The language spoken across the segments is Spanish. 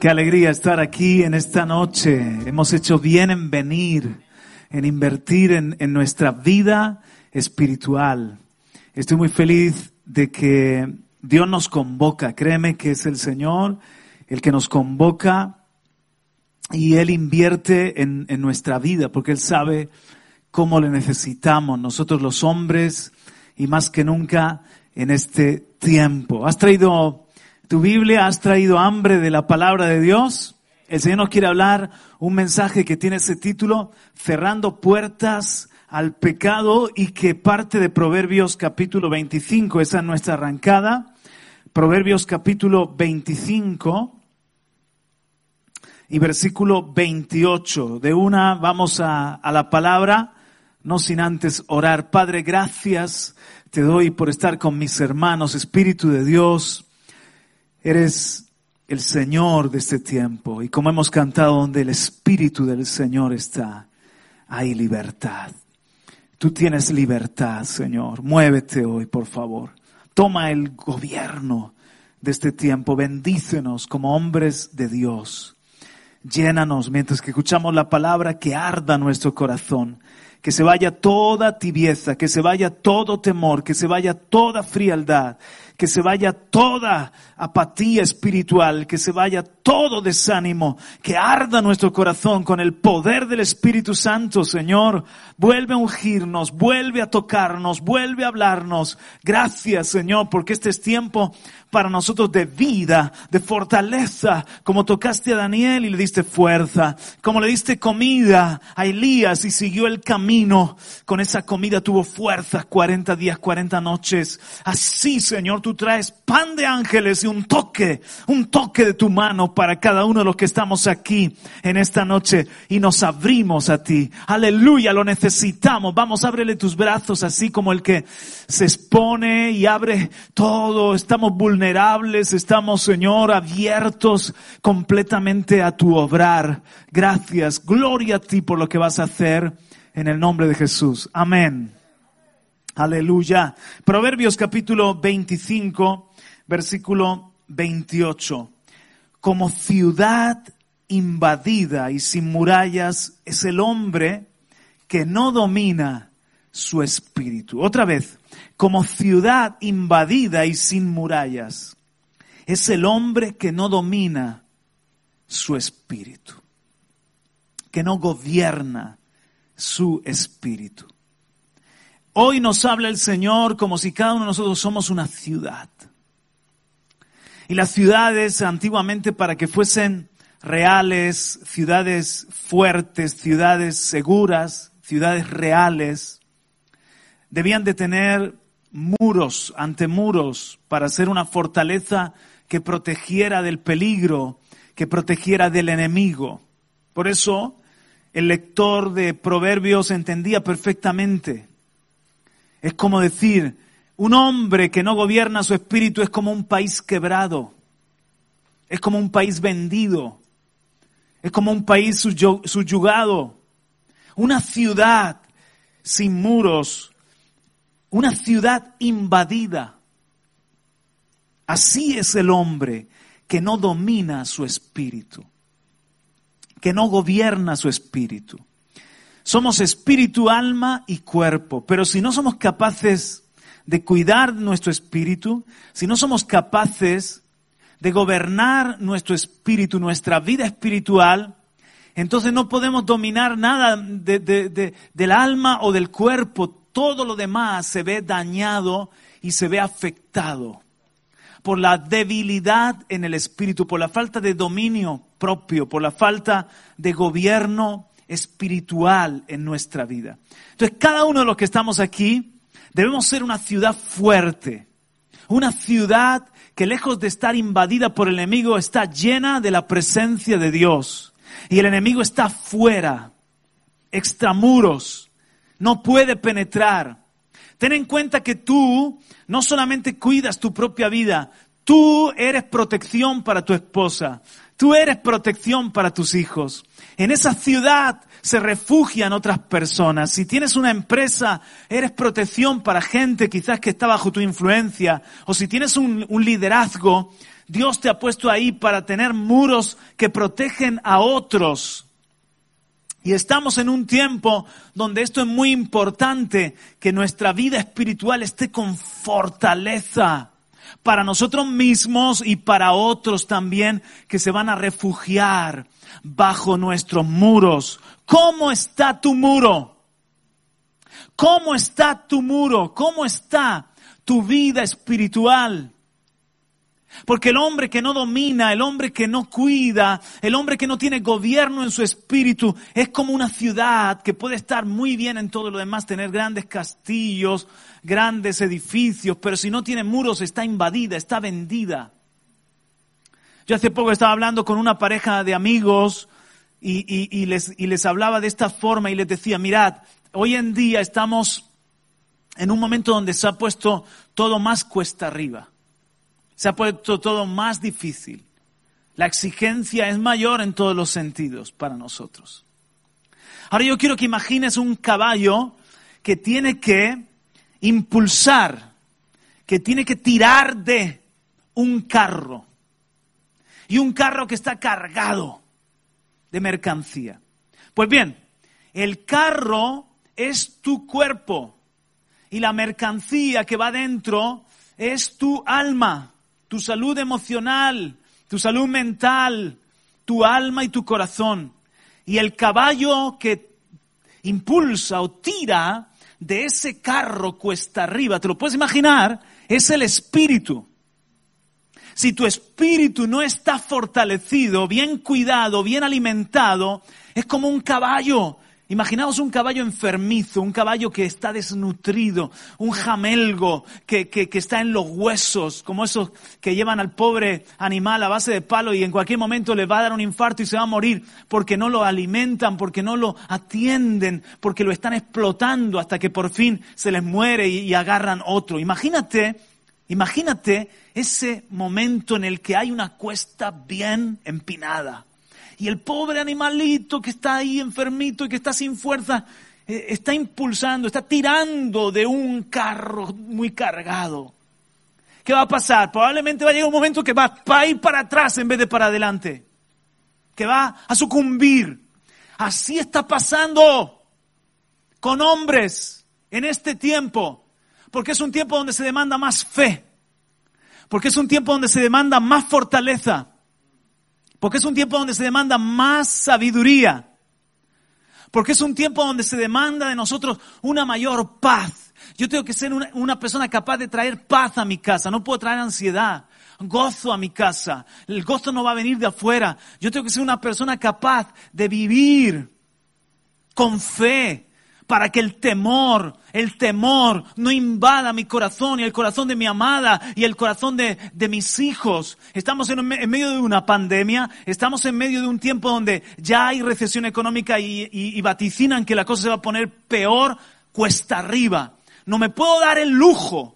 Qué alegría estar aquí en esta noche. Hemos hecho bien en venir, en invertir en, en nuestra vida espiritual. Estoy muy feliz de que Dios nos convoca. Créeme que es el Señor el que nos convoca y Él invierte en, en nuestra vida porque Él sabe cómo le necesitamos nosotros los hombres y más que nunca en este tiempo. ¿Has traído tu Biblia? ¿Has traído hambre de la palabra de Dios? El Señor nos quiere hablar un mensaje que tiene ese título, Cerrando puertas al pecado y que parte de Proverbios capítulo 25, esa es nuestra arrancada. Proverbios capítulo 25 y versículo 28. De una vamos a, a la palabra, no sin antes orar. Padre, gracias te doy por estar con mis hermanos, Espíritu de Dios. Eres el Señor de este tiempo y como hemos cantado, donde el Espíritu del Señor está, hay libertad. Tú tienes libertad, Señor. Muévete hoy, por favor. Toma el gobierno de este tiempo. Bendícenos como hombres de Dios. Llénanos mientras que escuchamos la palabra que arda nuestro corazón. Que se vaya toda tibieza, que se vaya todo temor, que se vaya toda frialdad, que se vaya toda apatía espiritual, que se vaya todo desánimo, que arda nuestro corazón con el poder del Espíritu Santo, Señor. Vuelve a ungirnos, vuelve a tocarnos, vuelve a hablarnos. Gracias, Señor, porque este es tiempo para nosotros de vida, de fortaleza, como tocaste a Daniel y le diste fuerza, como le diste comida a Elías y siguió el camino, con esa comida tuvo fuerza 40 días, 40 noches. Así, Señor, tú traes pan de ángeles y un toque, un toque de tu mano para cada uno de los que estamos aquí en esta noche y nos abrimos a ti. Aleluya, lo necesitamos. Vamos, ábrele tus brazos así como el que se expone y abre todo. Estamos vulnerables, estamos, Señor, abiertos completamente a tu obrar. Gracias, gloria a ti por lo que vas a hacer en el nombre de Jesús. Amén. Aleluya. Proverbios capítulo 25, versículo 28. Como ciudad invadida y sin murallas es el hombre que no domina su espíritu. Otra vez, como ciudad invadida y sin murallas es el hombre que no domina su espíritu, que no gobierna su espíritu. Hoy nos habla el Señor como si cada uno de nosotros somos una ciudad. Y las ciudades antiguamente para que fuesen reales, ciudades fuertes, ciudades seguras, ciudades reales, debían de tener muros, ante muros, para ser una fortaleza que protegiera del peligro, que protegiera del enemigo. Por eso el lector de Proverbios entendía perfectamente es como decir, un hombre que no gobierna su espíritu es como un país quebrado, es como un país vendido, es como un país subyugado, una ciudad sin muros, una ciudad invadida. Así es el hombre que no domina su espíritu, que no gobierna su espíritu. Somos espíritu, alma y cuerpo, pero si no somos capaces de cuidar nuestro espíritu, si no somos capaces de gobernar nuestro espíritu, nuestra vida espiritual, entonces no podemos dominar nada del alma o del cuerpo. Todo lo demás se ve dañado y se ve afectado por la debilidad en el espíritu, por la falta de dominio propio, por la falta de gobierno espiritual en nuestra vida. Entonces, cada uno de los que estamos aquí debemos ser una ciudad fuerte, una ciudad que lejos de estar invadida por el enemigo, está llena de la presencia de Dios. Y el enemigo está fuera, extramuros, no puede penetrar. Ten en cuenta que tú no solamente cuidas tu propia vida, tú eres protección para tu esposa, tú eres protección para tus hijos. En esa ciudad se refugian otras personas. Si tienes una empresa, eres protección para gente quizás que está bajo tu influencia. O si tienes un, liderazgo, Dios te ha puesto ahí para tener muros que protegen a otros. Y estamos en un tiempo donde esto es muy importante, que nuestra vida espiritual esté con fortaleza para nosotros mismos y para otros también que se van a refugiar bajo nuestros muros. ¿Cómo está tu muro? ¿Cómo está tu muro? ¿Cómo está tu vida espiritual? Porque el hombre que no domina, el hombre que no cuida, el hombre que no tiene gobierno en su espíritu, es como una ciudad que puede estar muy bien en todo lo demás, tener grandes castillos, grandes edificios, pero si no tiene muros está invadida, está vendida. Yo hace poco estaba hablando con una pareja de amigos y, les, y les hablaba de esta forma y les decía, mirad, hoy en día estamos en un momento donde se ha puesto todo más cuesta arriba. Se ha puesto todo más difícil. La exigencia es mayor en todos los sentidos para nosotros. Ahora yo quiero que imagines un caballo que tiene que impulsar, que tiene que tirar de un carro. Y un carro que está cargado de mercancía. Pues bien, el carro es tu cuerpo y la mercancía que va dentro es tu alma, tu salud emocional, tu salud mental, tu alma y tu corazón. Y el caballo que impulsa o tira de ese carro cuesta arriba, ¿te lo puedes imaginar? Es el espíritu. Si tu espíritu no está fortalecido, bien cuidado, bien alimentado, es como un caballo. Imaginaos un caballo enfermizo, un caballo que está desnutrido, un jamelgo que, que, que, está en los huesos, como esos que llevan al pobre animal a base de palo y en cualquier momento le va a dar un infarto y se va a morir porque no lo alimentan, porque no lo atienden, porque lo están explotando hasta que por fin se les muere y, y agarran otro. Imagínate, imagínate ese momento en el que hay una cuesta bien empinada y el pobre animalito que está ahí enfermito y que está sin fuerza, eh, está impulsando, está tirando de un carro muy cargado. ¿Qué va a pasar? Probablemente va a llegar un momento que va, va a ir para atrás en vez de para adelante. Que va a sucumbir. Así está pasando con hombres en este tiempo. Porque es un tiempo donde se demanda más fe. Porque es un tiempo donde se demanda más fortaleza. Porque es un tiempo donde se demanda más sabiduría. Porque es un tiempo donde se demanda de nosotros una mayor paz. Yo tengo que ser una, persona capaz de traer paz a mi casa. No puedo traer ansiedad, gozo a mi casa. El gozo no va a venir de afuera. Yo tengo que ser una persona capaz de vivir con fe, para que el temor, el temor no invada mi corazón y el corazón de mi amada y el corazón de, mis hijos. Estamos en, medio de una pandemia, estamos en medio de un tiempo donde ya hay recesión económica y, vaticinan que la cosa se va a poner peor cuesta arriba. No me puedo dar el lujo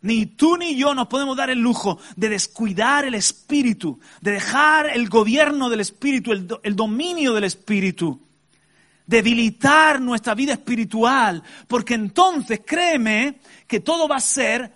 ni tú ni yo nos podemos dar el lujo de descuidar el espíritu, de dejar el gobierno del espíritu, el dominio del espíritu debilitar nuestra vida espiritual, porque entonces créeme que todo va a ser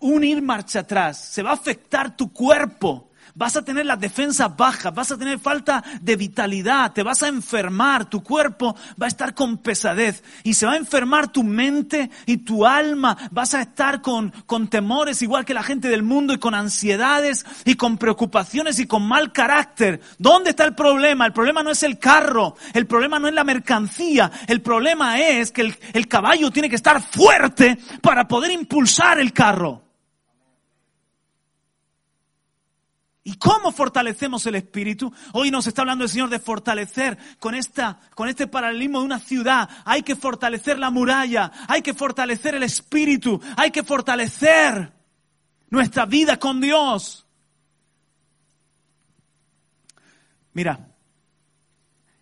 un ir marcha atrás, se va a afectar tu cuerpo, vas a tener las defensas bajas, vas a tener falta de vitalidad, te vas a enfermar, tu cuerpo va a estar con pesadez y se va a enfermar tu mente y tu alma, vas a estar con, con temores igual que la gente del mundo y con ansiedades y con preocupaciones y con mal carácter. ¿Dónde está el problema? El problema no es el carro, el problema no es la mercancía, el problema es que el, el caballo tiene que estar fuerte para poder impulsar el carro. ¿Y cómo fortalecemos el espíritu? Hoy nos está hablando el Señor de fortalecer con, esta, con este paralelismo de una ciudad. Hay que fortalecer la muralla, hay que fortalecer el espíritu, hay que fortalecer nuestra vida con Dios. Mira,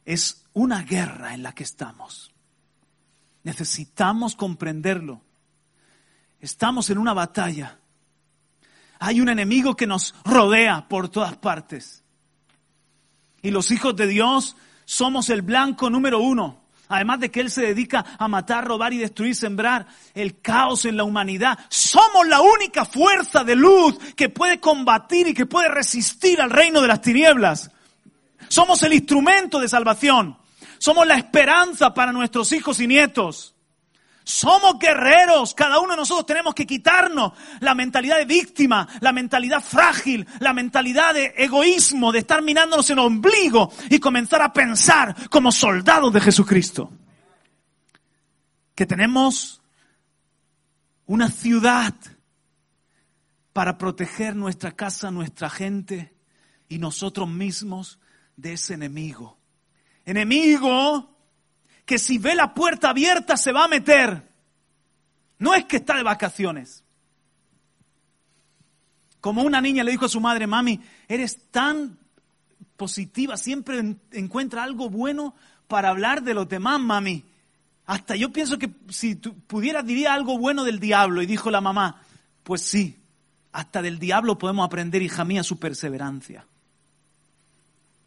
es una guerra en la que estamos. Necesitamos comprenderlo. Estamos en una batalla. Hay un enemigo que nos rodea por todas partes. Y los hijos de Dios somos el blanco número uno. Además de que Él se dedica a matar, robar y destruir, sembrar el caos en la humanidad. Somos la única fuerza de luz que puede combatir y que puede resistir al reino de las tinieblas. Somos el instrumento de salvación. Somos la esperanza para nuestros hijos y nietos. Somos guerreros. Cada uno de nosotros tenemos que quitarnos la mentalidad de víctima, la mentalidad frágil, la mentalidad de egoísmo, de estar mirándonos en el ombligo y comenzar a pensar como soldados de Jesucristo. Que tenemos una ciudad para proteger nuestra casa, nuestra gente y nosotros mismos de ese enemigo. Enemigo que si ve la puerta abierta se va a meter. No es que está de vacaciones. Como una niña le dijo a su madre, mami, eres tan positiva, siempre encuentra algo bueno para hablar de los demás, mami. Hasta yo pienso que si tú pudieras diría algo bueno del diablo. Y dijo la mamá, pues sí, hasta del diablo podemos aprender, hija mía, su perseverancia.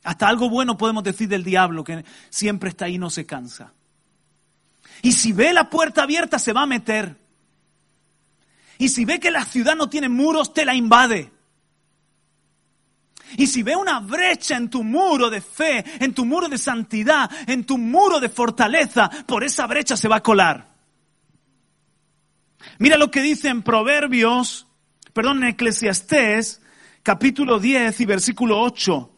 Hasta algo bueno podemos decir del diablo, que siempre está ahí y no se cansa. Y si ve la puerta abierta, se va a meter. Y si ve que la ciudad no tiene muros, te la invade. Y si ve una brecha en tu muro de fe, en tu muro de santidad, en tu muro de fortaleza, por esa brecha se va a colar. Mira lo que dice en Proverbios, perdón, en Eclesiastés, capítulo 10 y versículo 8.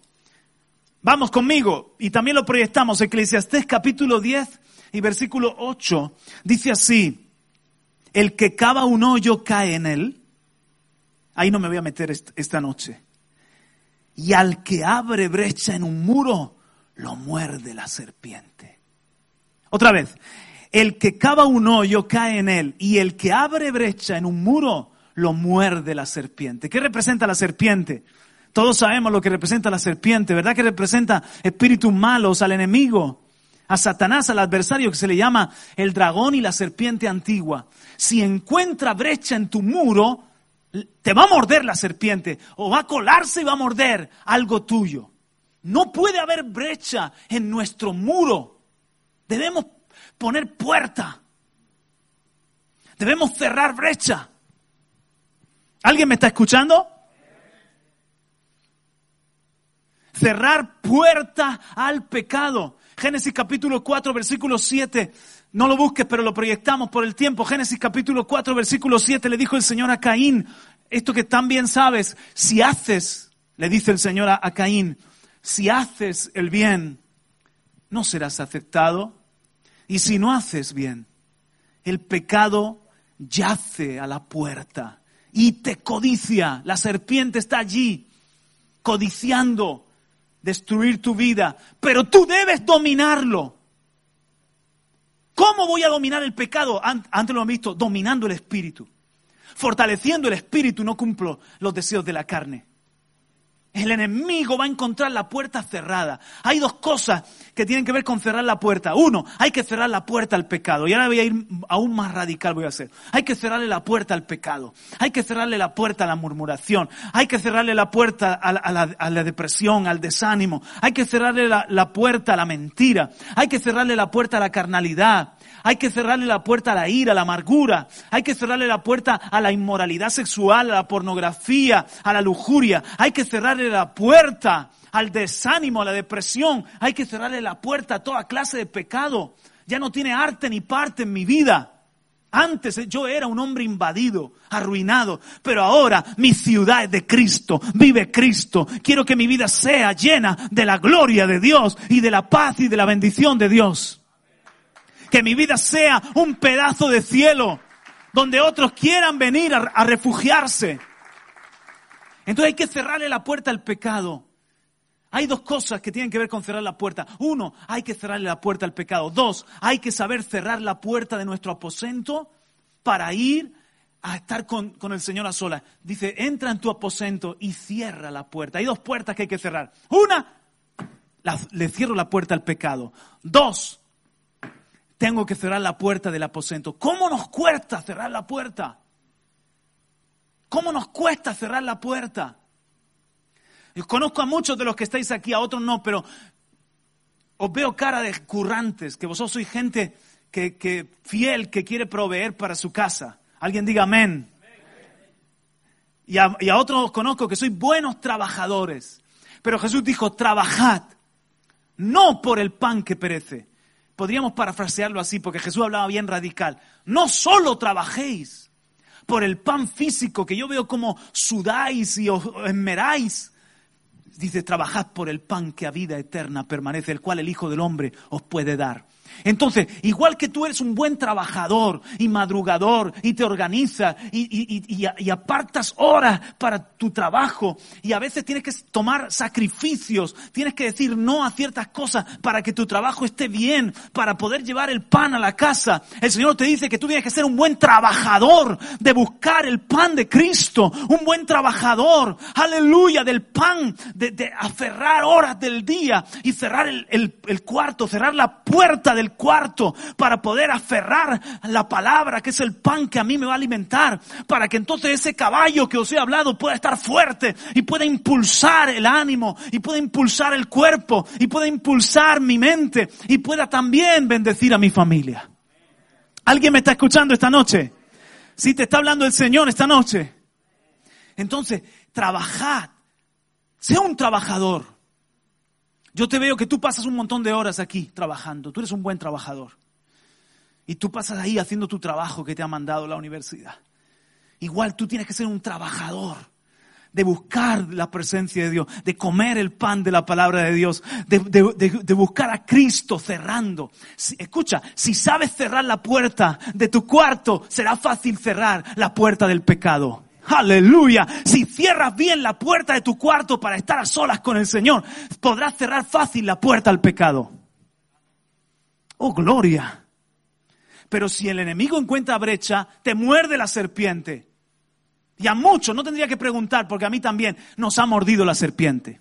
Vamos conmigo y también lo proyectamos. Eclesiastés capítulo 10 y versículo 8 dice así, el que cava un hoyo cae en él. Ahí no me voy a meter esta noche. Y al que abre brecha en un muro, lo muerde la serpiente. Otra vez, el que cava un hoyo cae en él y el que abre brecha en un muro, lo muerde la serpiente. ¿Qué representa la serpiente? Todos sabemos lo que representa la serpiente, ¿verdad? Que representa espíritus malos al enemigo, a Satanás, al adversario que se le llama el dragón y la serpiente antigua. Si encuentra brecha en tu muro, te va a morder la serpiente o va a colarse y va a morder algo tuyo. No puede haber brecha en nuestro muro. Debemos poner puerta. Debemos cerrar brecha. ¿Alguien me está escuchando? Cerrar puerta al pecado. Génesis capítulo 4, versículo 7. No lo busques, pero lo proyectamos por el tiempo. Génesis capítulo 4, versículo 7 le dijo el Señor a Caín, esto que tan bien sabes, si haces, le dice el Señor a, a Caín, si haces el bien, no serás aceptado. Y si no haces bien, el pecado yace a la puerta y te codicia. La serpiente está allí, codiciando destruir tu vida, pero tú debes dominarlo. ¿Cómo voy a dominar el pecado? Antes lo hemos visto, dominando el espíritu. Fortaleciendo el espíritu no cumplo los deseos de la carne. El enemigo va a encontrar la puerta cerrada. Hay dos cosas que tienen que ver con cerrar la puerta. Uno, hay que cerrar la puerta al pecado. Y ahora voy a ir aún más radical, voy a hacer. Hay que cerrarle la puerta al pecado. Hay que cerrarle la puerta a la murmuración. Hay que cerrarle la puerta a la, depresión, al desánimo. Hay que cerrarle la puerta a la mentira. Hay que cerrarle la puerta a la carnalidad. Hay que cerrarle la puerta a la ira, a la amargura. Hay que cerrarle la puerta a la inmoralidad sexual, a la pornografía, a la lujuria. Hay que cerrarle la puerta al desánimo, a la depresión. Hay que cerrarle la puerta a toda clase de pecado. Ya no tiene arte ni parte en mi vida. Antes yo era un hombre invadido, arruinado, pero ahora mi ciudad es de Cristo, vive Cristo. Quiero que mi vida sea llena de la gloria de Dios y de la paz y de la bendición de Dios que mi vida sea un pedazo de cielo donde otros quieran venir a, refugiarse. Entonces hay que cerrarle la puerta al pecado. Hay dos cosas que tienen que ver con cerrar la puerta. Uno, hay que cerrarle la puerta al pecado. Dos, hay que saber cerrar la puerta de nuestro aposento para ir a estar con, con el Señor a solas. Dice, entra en tu aposento y cierra la puerta. Hay dos puertas que hay que cerrar. Una, le cierro la puerta al pecado. Dos, tengo que cerrar la puerta del aposento. ¿Cómo nos cuesta cerrar la puerta? ¿Cómo nos cuesta cerrar la puerta? Yo conozco a muchos de los que estáis aquí, a otros no, pero os veo cara de currantes, que vosotros sois gente que, fiel, que quiere proveer para su casa. Alguien diga amén. Y a, y a otros os conozco que sois buenos trabajadores. Pero Jesús dijo, trabajad, no por el pan que perece. Podríamos parafrasearlo así, porque Jesús hablaba bien radical. No solo trabajéis por el pan físico, que yo veo como sudáis y os esmeráis. Dice, trabajad por el pan que a vida eterna permanece, el cual el Hijo del Hombre os puede dar. Entonces, igual que tú eres un buen trabajador y madrugador y te organizas y, apartas horas para tu trabajo y a veces tienes que tomar sacrificios, tienes que decir no a ciertas cosas para que tu trabajo esté bien, para poder llevar el pan a la casa. El Señor te dice que tú tienes que ser un buen trabajador de buscar el pan de Cristo, un buen trabajador, aleluya, del pan, de, aferrar horas del día y cerrar el cuarto, cerrar la puerta del cuarto para poder aferrar la palabra que es el pan que a mí me va a alimentar, para que entonces ese caballo que os he hablado pueda estar fuerte y pueda impulsar el ánimo y pueda impulsar el cuerpo y pueda impulsar mi mente y pueda también bendecir a mi familia. ¿Alguien me está escuchando esta noche? Si te está hablando el Señor esta noche. Entonces, trabajad. Sea un trabajador. Yo te veo que tú pasas un montón de horas aquí trabajando. Tú eres un buen trabajador. Y tú pasas ahí haciendo tu trabajo que te ha mandado la universidad. Igual tú tienes que ser un trabajador de buscar la presencia de Dios, de comer el pan de la palabra de Dios, de, de- de- buscar a Cristo cerrando. Escucha, si sabes cerrar la puerta de tu cuarto, será fácil cerrar la puerta del pecado. Aleluya. Si cierras bien la puerta de tu cuarto para estar a solas con el Señor, podrás cerrar fácil la puerta al pecado. Oh, gloria. Pero si el enemigo encuentra brecha, te muerde la serpiente. Y a muchos, no tendría que preguntar, porque a mí también nos ha mordido la serpiente.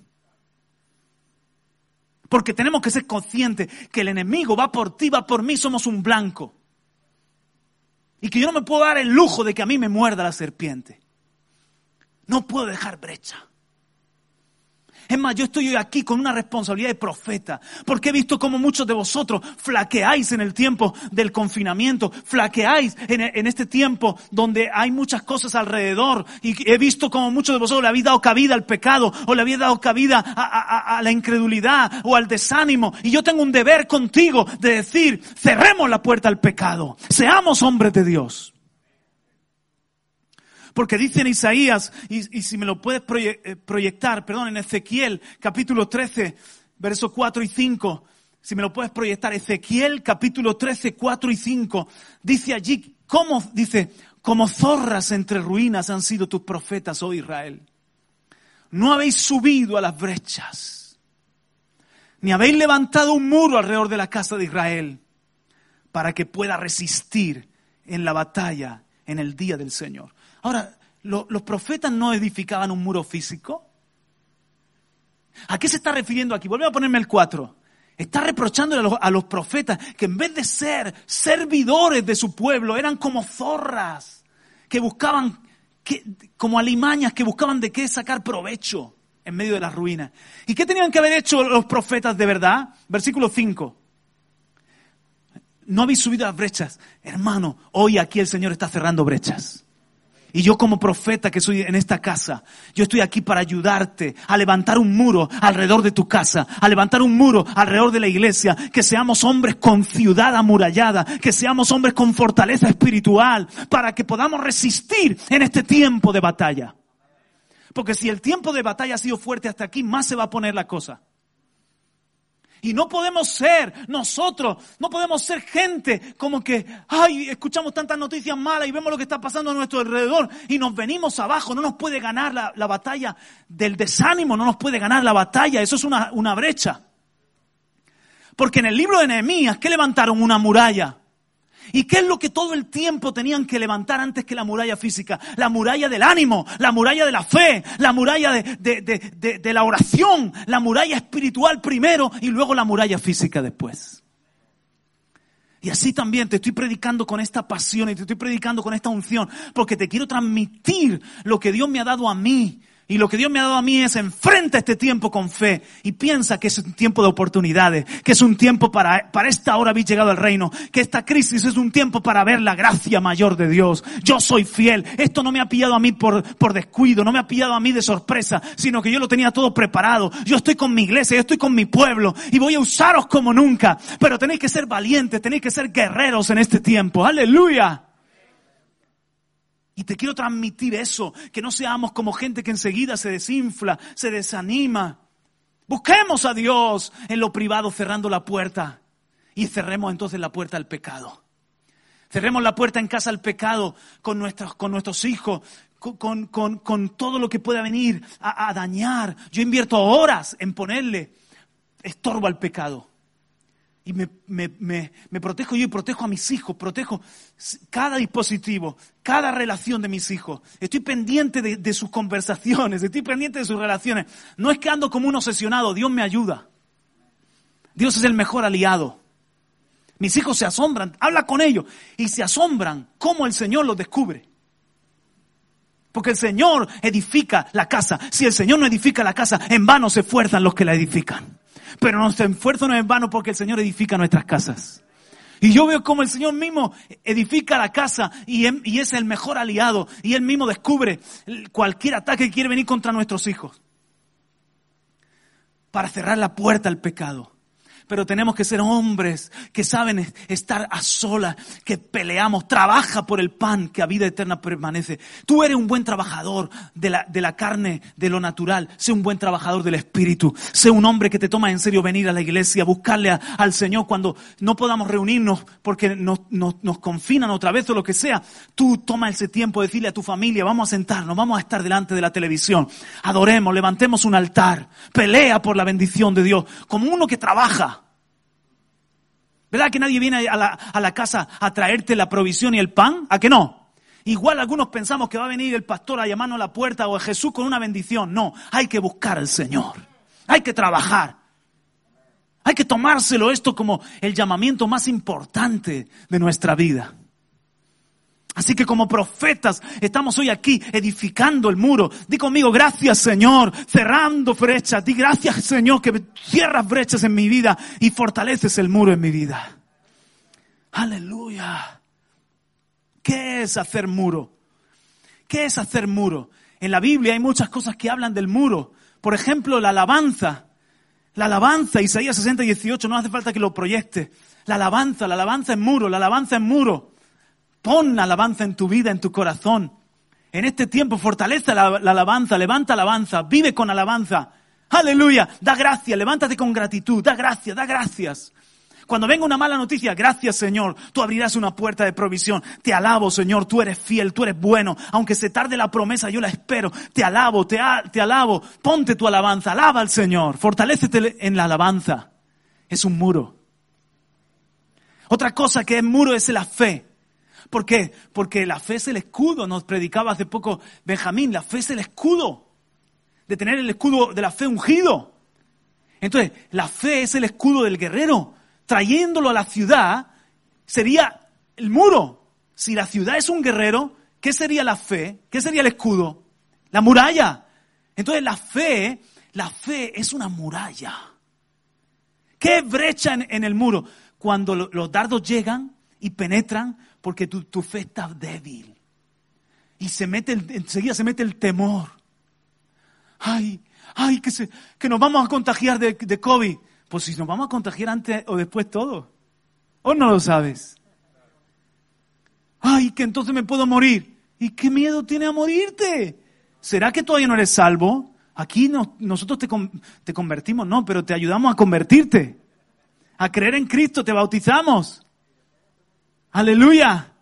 Porque tenemos que ser conscientes que el enemigo va por ti, va por mí, somos un blanco. Y que yo no me puedo dar el lujo de que a mí me muerda la serpiente. No puedo dejar brecha. Es más, yo estoy hoy aquí con una responsabilidad de profeta, porque he visto como muchos de vosotros flaqueáis en el tiempo del confinamiento, flaqueáis en, en este tiempo donde hay muchas cosas alrededor, y he visto como muchos de vosotros le habéis dado cabida al pecado, o le habéis dado cabida a la incredulidad, o al desánimo, y yo tengo un deber contigo de decir, cerremos la puerta al pecado, seamos hombres de Dios. Porque dice en Isaías, y, si me lo puedes eh, proyectar, perdón, en Ezequiel capítulo 13, versos 4 y 5, si me lo puedes proyectar, Ezequiel capítulo 13, 4 y 5, dice allí, ¿cómo? Dice, como zorras entre ruinas han sido tus profetas, oh Israel. No habéis subido a las brechas, ni habéis levantado un muro alrededor de la casa de Israel, para que pueda resistir en la batalla en el día del Señor. Ahora, ¿lo- ¿los profetas no edificaban un muro físico? ¿A qué se está refiriendo aquí? Vuelve a ponerme el 4. Está reprochándole a los, profetas que en vez de ser servidores de su pueblo, eran como zorras que buscaban, como alimañas que buscaban de qué sacar provecho en medio de las ruinas. ¿Y qué tenían que haber hecho los profetas de verdad? Versículo 5. No habéis subido las brechas. Hermano, hoy aquí el Señor está cerrando brechas. Y yo como profeta que soy en esta casa, yo estoy aquí para ayudarte a levantar un muro alrededor de tu casa, a levantar un muro alrededor de la iglesia, que seamos hombres con ciudad amurallada, que seamos hombres con fortaleza espiritual, para que podamos resistir en este tiempo de batalla. Porque si el tiempo de batalla ha sido fuerte hasta aquí, más se va a poner la cosa. Y no podemos ser nosotros, no podemos ser gente como que, ay, escuchamos tantas noticias malas y vemos lo que está pasando a nuestro alrededor y nos venimos abajo. No nos puede ganar la, la batalla del desánimo, no nos puede ganar la batalla. Eso es una, una brecha. Porque en el libro de Nehemías, ¿qué levantaron? Una muralla. ¿Y qué es lo que todo el tiempo tenían que levantar antes que la muralla física? La muralla del ánimo, la muralla de la fe, la muralla de, de, la oración, la muralla espiritual primero y luego la muralla física después. Y así también te estoy predicando con esta pasión y te estoy predicando con esta unción porque te quiero transmitir lo que Dios me ha dado a mí y lo que Dios me ha dado a mí es enfrenta este tiempo con fe y piensa que es un tiempo de oportunidades, que es un tiempo para, para esta hora habéis llegado al reino, que esta crisis es un tiempo para ver la gracia mayor de Dios. Yo soy fiel. Esto no me ha pillado a mí por, por descuido, no me ha pillado a mí de sorpresa, sino que yo lo tenía todo preparado. Yo estoy con mi iglesia, yo estoy con mi pueblo y voy a usaros como nunca. Pero tenéis que ser valientes, tenéis que ser guerreros en este tiempo. Aleluya. Y te quiero transmitir eso, que no seamos como gente que enseguida se desinfla, se desanima. Busquemos a Dios en lo privado cerrando la puerta y cerremos entonces la puerta al pecado. Cerremos la puerta en casa al pecado con nuestros, con nuestros hijos, con, con, todo lo que pueda venir a, a dañar. Yo invierto horas en ponerle estorbo al pecado y me, protejo yo y protejo a mis hijos, protejo cada dispositivo, cada relación de mis hijos. Estoy pendiente de, de, sus conversaciones, estoy pendiente de sus relaciones. No es que ando como un obsesionado, Dios me ayuda. Dios es el mejor aliado. Mis hijos se asombran, habla con ellos y se asombran cómo el Señor los descubre. Porque el Señor edifica la casa. Si el Señor no edifica la casa, en vano se esfuerzan los que la edifican. Pero nuestro esfuerzo no es en vano porque el Señor edifica nuestras casas. Y yo veo como el Señor mismo edifica la casa y, y es el mejor aliado. Y Él mismo descubre cualquier ataque que quiere venir contra nuestros hijos. Para cerrar la puerta al pecado pero tenemos que ser hombres que saben estar a solas, que peleamos, trabaja por el pan que a vida eterna permanece. Tú eres un buen trabajador de la, de la carne, de lo natural, sé un buen trabajador del espíritu, sé un hombre que te toma en serio venir a la iglesia, buscarle al Señor cuando no podamos reunirnos porque nos, nos, confinan otra vez o lo que sea. Tú toma ese tiempo de decirle a tu familia, vamos a sentarnos, vamos a estar delante de la televisión, adoremos, levantemos un altar, pelea por la bendición de Dios, como uno que trabaja. ¿Verdad que nadie viene a la, a la, casa a traerte la provisión y el pan? ¿A que no? Igual algunos pensamos que va a venir el pastor a llamarnos a la puerta o Jesús con una bendición. No, hay que buscar al Señor. Hay que trabajar. Hay que tomárselo esto como el llamamiento más importante de nuestra vida. Así que como profetas estamos hoy aquí edificando el muro. Di conmigo, gracias Señor, cerrando brechas. Di gracias Señor que cierras brechas en mi vida y fortaleces el muro en mi vida. Aleluya. ¿Qué es hacer muro? ¿Qué es hacer muro? En la Biblia hay muchas cosas que hablan del muro. Por ejemplo, la alabanza. La alabanza, Isaías 60, 18, no hace falta que lo proyecte. La alabanza, la alabanza en muro, la alabanza en muro. Pon alabanza en tu vida, en tu corazón. En este tiempo fortalece la, alabanza, levanta alabanza, vive con alabanza. Aleluya, da gracias, levántate con gratitud, da gracias, da gracias. Cuando venga una mala noticia, gracias Señor, tú abrirás una puerta de provisión. Te alabo Señor, tú eres fiel, tú eres bueno. Aunque se tarde la promesa, yo la espero. Te alabo, te, te alabo. Ponte tu alabanza, alaba al Señor, fortalécete en la alabanza. Es un muro. Otra cosa que es muro es la fe. ¿Por qué? Porque la fe es el escudo, nos predicaba hace poco Benjamín, la fe es el escudo, de tener el escudo de la fe ungido. Entonces, la fe es el escudo del guerrero, trayéndolo a la ciudad sería el muro. Si la ciudad es un guerrero, ¿qué sería la fe? ¿Qué sería el escudo? La muralla. Entonces la fe, la fe es una muralla. ¿Qué brecha en, el muro? Cuando los dardos llegan y penetran, porque tu, fe está débil. Y se mete enseguida se mete el temor. Ay, ay, que, se, que nos vamos a contagiar de, de COVID. Pues si nos vamos a contagiar antes o después todo. ¿O no lo sabes? Ay, que entonces me puedo morir. ¿Y qué miedo tiene a morirte? ¿Será que todavía no eres salvo? Aquí nosotros te, te convertimos, no, pero te ayudamos a convertirte. A creer en Cristo, te bautizamos. Aleluya.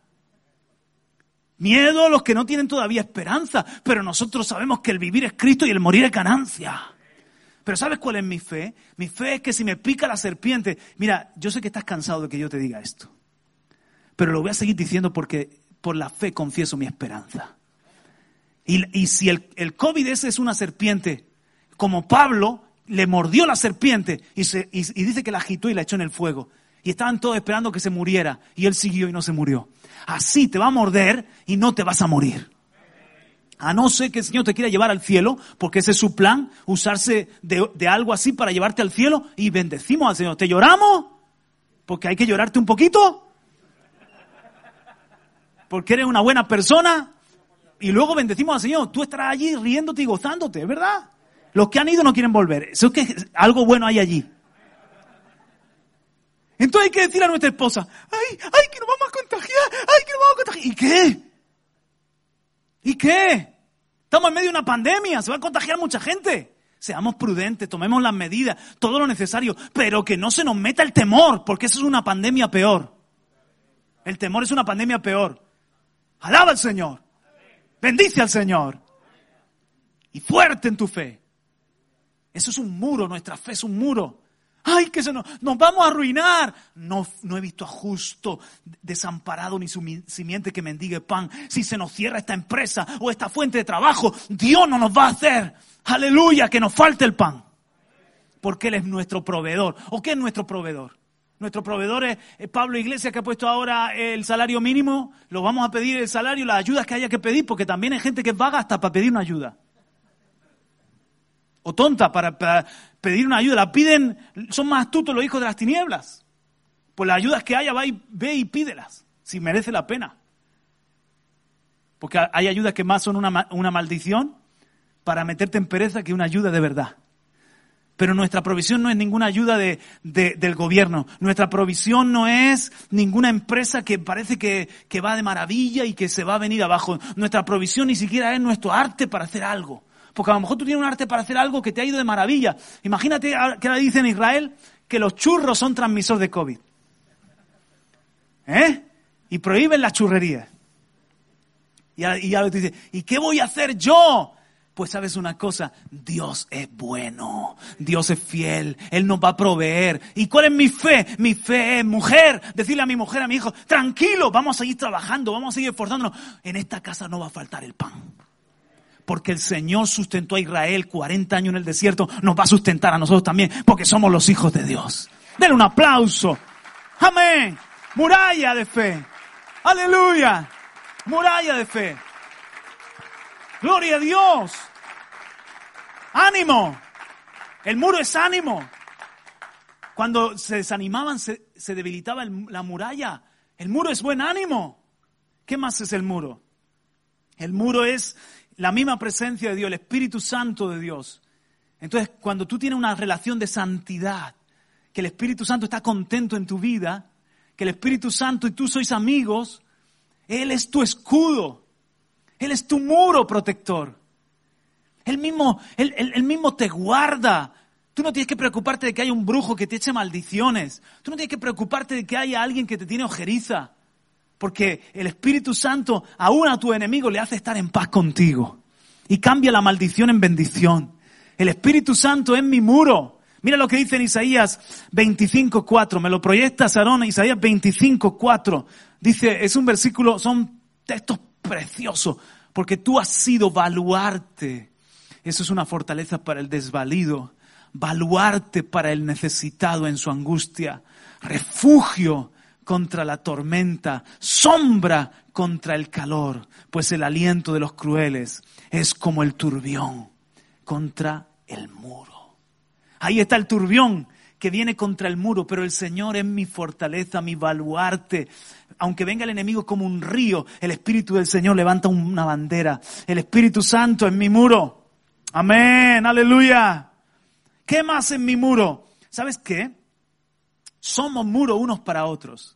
Miedo a los que no tienen todavía esperanza, pero nosotros sabemos que el vivir es Cristo y el morir es ganancia. Pero ¿sabes cuál es mi fe? Mi fe es que si me pica la serpiente, mira, yo sé que estás cansado de que yo te diga esto, pero lo voy a seguir diciendo porque por la fe confieso mi esperanza. Y, si el, el, COVID ese es una serpiente, como Pablo le mordió la serpiente y, se, y dice que la agitó y la echó en el fuego. Y estaban todos esperando que se muriera. Y él siguió y no se murió. Así te va a morder y no te vas a morir. A no ser que el Señor te quiera llevar al cielo, porque ese es su plan, usarse de, de, algo así para llevarte al cielo y bendecimos al Señor. ¿Te lloramos? Porque hay que llorarte un poquito. Porque eres una buena persona. Y luego bendecimos al Señor. Tú estarás allí riéndote y gozándote, ¿verdad? Los que han ido no quieren volver. Eso es que algo bueno hay allí. Entonces hay que decir a nuestra esposa, ay, ay, que nos vamos a contagiar, ay, que nos vamos a contagiar. ¿Y qué? ¿Y qué? Estamos en medio de una pandemia, se va a contagiar mucha gente. Seamos prudentes, tomemos las medidas, todo lo necesario, pero que no se nos meta el temor, porque eso es una pandemia peor. El temor es una pandemia peor. Alaba al Señor. Bendice al Señor. Y fuerte en tu fe. Eso es un muro, nuestra fe es un muro. ¡Ay, que se nos, nos vamos a arruinar! No, no he visto a justo desamparado ni su simiente que mendigue pan. Si se nos cierra esta empresa o esta fuente de trabajo, Dios no nos va a hacer. Aleluya, que nos falte el pan. Porque Él es nuestro proveedor. ¿O qué es nuestro proveedor? Nuestro proveedor es Pablo Iglesias que ha puesto ahora el salario mínimo. Lo vamos a pedir el salario, las ayudas que haya que pedir, porque también hay gente que es vaga hasta para pedir una ayuda o tonta para, pedir una ayuda. La piden, son más astutos los hijos de las tinieblas. Pues las ayudas que haya, ve y pídelas, si merece la pena. Porque hay ayudas que más son una, una maldición para meterte en pereza que una ayuda de verdad. Pero nuestra provisión no es ninguna ayuda de, del gobierno. Nuestra provisión no es ninguna empresa que parece que, que va de maravilla y que se va a venir abajo. Nuestra provisión ni siquiera es nuestro arte para hacer algo. Porque a lo mejor tú tienes un arte para hacer algo que te ha ido de maravilla. Imagínate que ahora dicen en Israel que los churros son transmisor de COVID. ¿Eh? Y prohíben las churrerías. Y ahora, te dice, ¿y qué voy a hacer yo? Pues sabes una cosa, Dios es bueno, Dios es fiel, Él nos va a proveer. ¿Y cuál es mi fe? Mi fe es mujer, decirle a mi mujer, a mi hijo, tranquilo, vamos a seguir trabajando, vamos a seguir esforzándonos. En esta casa no va a faltar el pan porque el Señor sustentó a Israel 40 años en el desierto, nos va a sustentar a nosotros también, porque somos los hijos de Dios. Denle un aplauso. Amén. Muralla de fe. Aleluya. Muralla de fe. Gloria a Dios. Ánimo. El muro es ánimo. Cuando se desanimaban, se, debilitaba la muralla. El muro es buen ánimo. ¿Qué más es el muro? El muro es la misma presencia de Dios, el Espíritu Santo de Dios. Entonces, cuando tú tienes una relación de santidad, que el Espíritu Santo está contento en tu vida, que el Espíritu Santo y tú sois amigos, Él es tu escudo, Él es tu muro protector. Él mismo, él, mismo te guarda. Tú no tienes que preocuparte de que haya un brujo que te eche maldiciones. Tú no tienes que preocuparte de que haya alguien que te tiene ojeriza. Porque el Espíritu Santo aún a tu enemigo le hace estar en paz contigo. Y cambia la maldición en bendición. El Espíritu Santo es mi muro. Mira lo que dice en Isaías 25.4. Me lo proyecta Sarón, Isaías 25.4. Dice, es un versículo, son textos preciosos. Porque tú has sido baluarte. Eso es una fortaleza para el desvalido. Baluarte para el necesitado en su angustia. Refugio contra la tormenta, sombra contra el calor, pues el aliento de los crueles es como el turbión contra el muro. Ahí está el turbión que viene contra el muro, pero el Señor es mi fortaleza, mi baluarte. Aunque venga el enemigo como un río, el Espíritu del Señor levanta una bandera. El Espíritu Santo es mi muro. Amén, aleluya. ¿Qué más en mi muro? ¿Sabes qué? Somos muro unos para otros.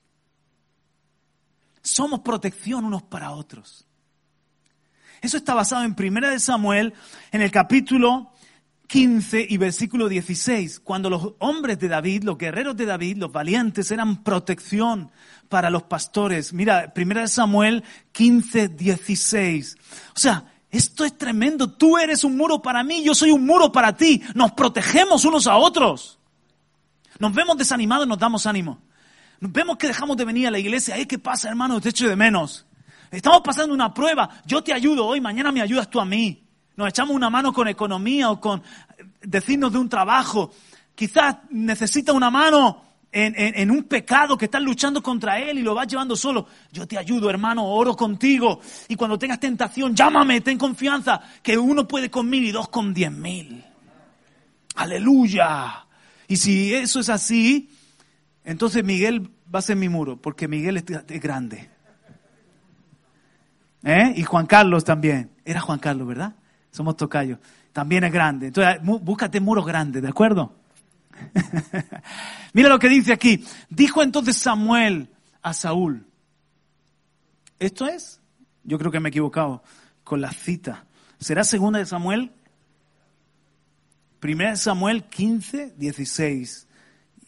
Somos protección unos para otros. Eso está basado en Primera de Samuel, en el capítulo 15 y versículo 16, cuando los hombres de David, los guerreros de David, los valientes, eran protección para los pastores. Mira, Primera de Samuel 15, 16. O sea, esto es tremendo. Tú eres un muro para mí, yo soy un muro para ti. Nos protegemos unos a otros. Nos vemos desanimados, nos damos ánimo. Vemos que dejamos de venir a la iglesia. ¿Qué pasa, hermano? Te echo de menos. Estamos pasando una prueba. Yo te ayudo hoy, mañana me ayudas tú a mí. Nos echamos una mano con economía o con decirnos de un trabajo. Quizás necesita una mano en, un pecado que estás luchando contra él y lo vas llevando solo. Yo te ayudo, hermano, oro contigo. Y cuando tengas tentación, llámame, ten confianza, que uno puede con mil y dos con diez mil. Aleluya. Y si eso es así, entonces Miguel va a ser mi muro, porque Miguel es, grande. ¿Eh? Y Juan Carlos también. Era Juan Carlos, ¿verdad? Somos tocayos. También es grande. Entonces, búscate muros grandes, ¿de acuerdo? Mira lo que dice aquí. Dijo entonces Samuel a Saúl. ¿Esto es? Yo creo que me he equivocado con la cita. ¿Será segunda de Samuel? Primera de Samuel 15, 16.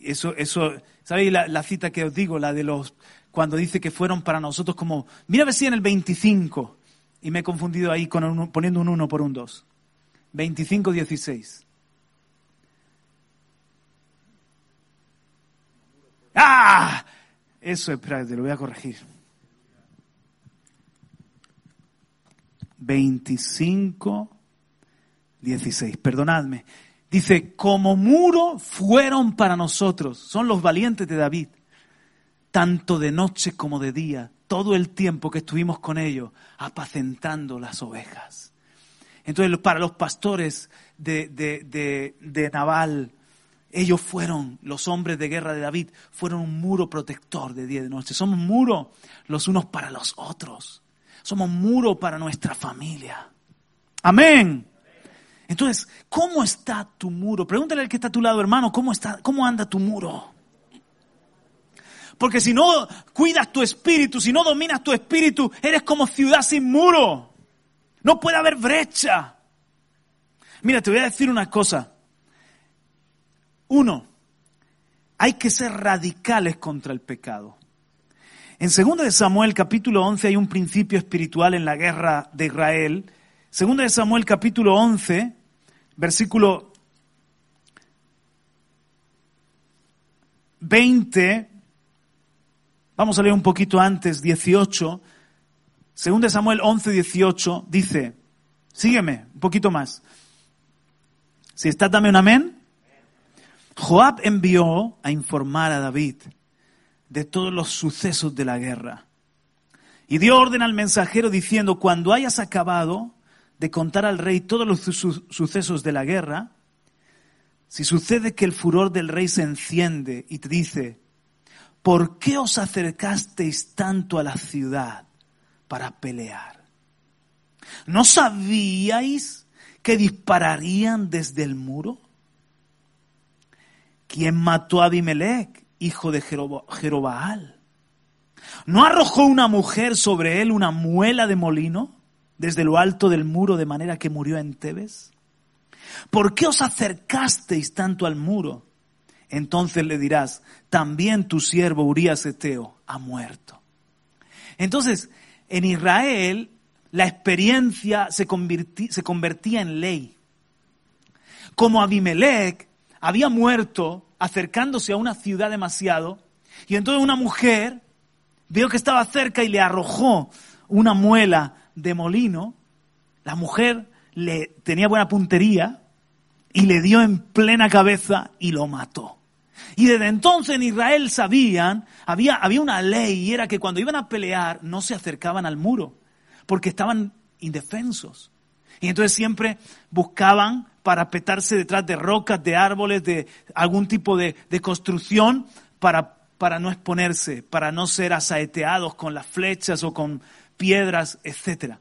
Eso, eso, ¿sabéis la, cita que os digo? La de los, cuando dice que fueron para nosotros como, mira a ver si en el 25, y me he confundido ahí con poniendo un 1 por un 2. 25, 16. ¡Ah! Eso es, te lo voy a corregir. 25, 16, perdonadme. Dice, como muro fueron para nosotros, son los valientes de David, tanto de noche como de día, todo el tiempo que estuvimos con ellos, apacentando las ovejas. Entonces, para los pastores de, de, de, Naval, ellos fueron, los hombres de guerra de David, fueron un muro protector de día y de noche. Somos muro los unos para los otros. Somos muro para nuestra familia. Amén. Entonces, ¿cómo está tu muro? Pregúntale al que está a tu lado, hermano, ¿cómo, está, cómo anda tu muro? Porque si no cuidas tu espíritu, si no dominas tu espíritu, eres como ciudad sin muro. No puede haber brecha. Mira, te voy a decir una cosa. Uno, hay que ser radicales contra el pecado. En 2 de Samuel capítulo 11 hay un principio espiritual en la guerra de Israel. 2 de Samuel capítulo 11, versículo 20, vamos a leer un poquito antes, 18. 2 de Samuel 11, 18 dice, sígueme un poquito más. Si está también un amén. Joab envió a informar a David de todos los sucesos de la guerra. Y dio orden al mensajero diciendo, cuando hayas acabado de contar al rey todos los sucesos de la guerra, si sucede que el furor del rey se enciende y te dice, ¿por qué os acercasteis tanto a la ciudad para pelear? ¿No sabíais que dispararían desde el muro? ¿Quién mató a Abimelech, hijo de Jerobaal? ¿No arrojó una mujer sobre él una muela de molino desde lo alto del muro de manera que murió en Tebes? ¿Por qué os acercasteis tanto al muro? Entonces le dirás, también tu siervo Urias Eteo ha muerto. Entonces, en Israel la experiencia se, se convertía en ley. Como Abimelech había muerto acercándose a una ciudad demasiado, y entonces una mujer vio que estaba cerca y le arrojó una muela de molino. La mujer le tenía buena puntería y le dio en plena cabeza y lo mató. Y desde entonces en Israel sabían, había, había una ley y era que cuando iban a pelear no se acercaban al muro, porque estaban indefensos. Y entonces siempre buscaban para petarse detrás de rocas, de árboles, de algún tipo de, construcción para, para no exponerse, para no ser asaeteados con las flechas o con piedras, etc.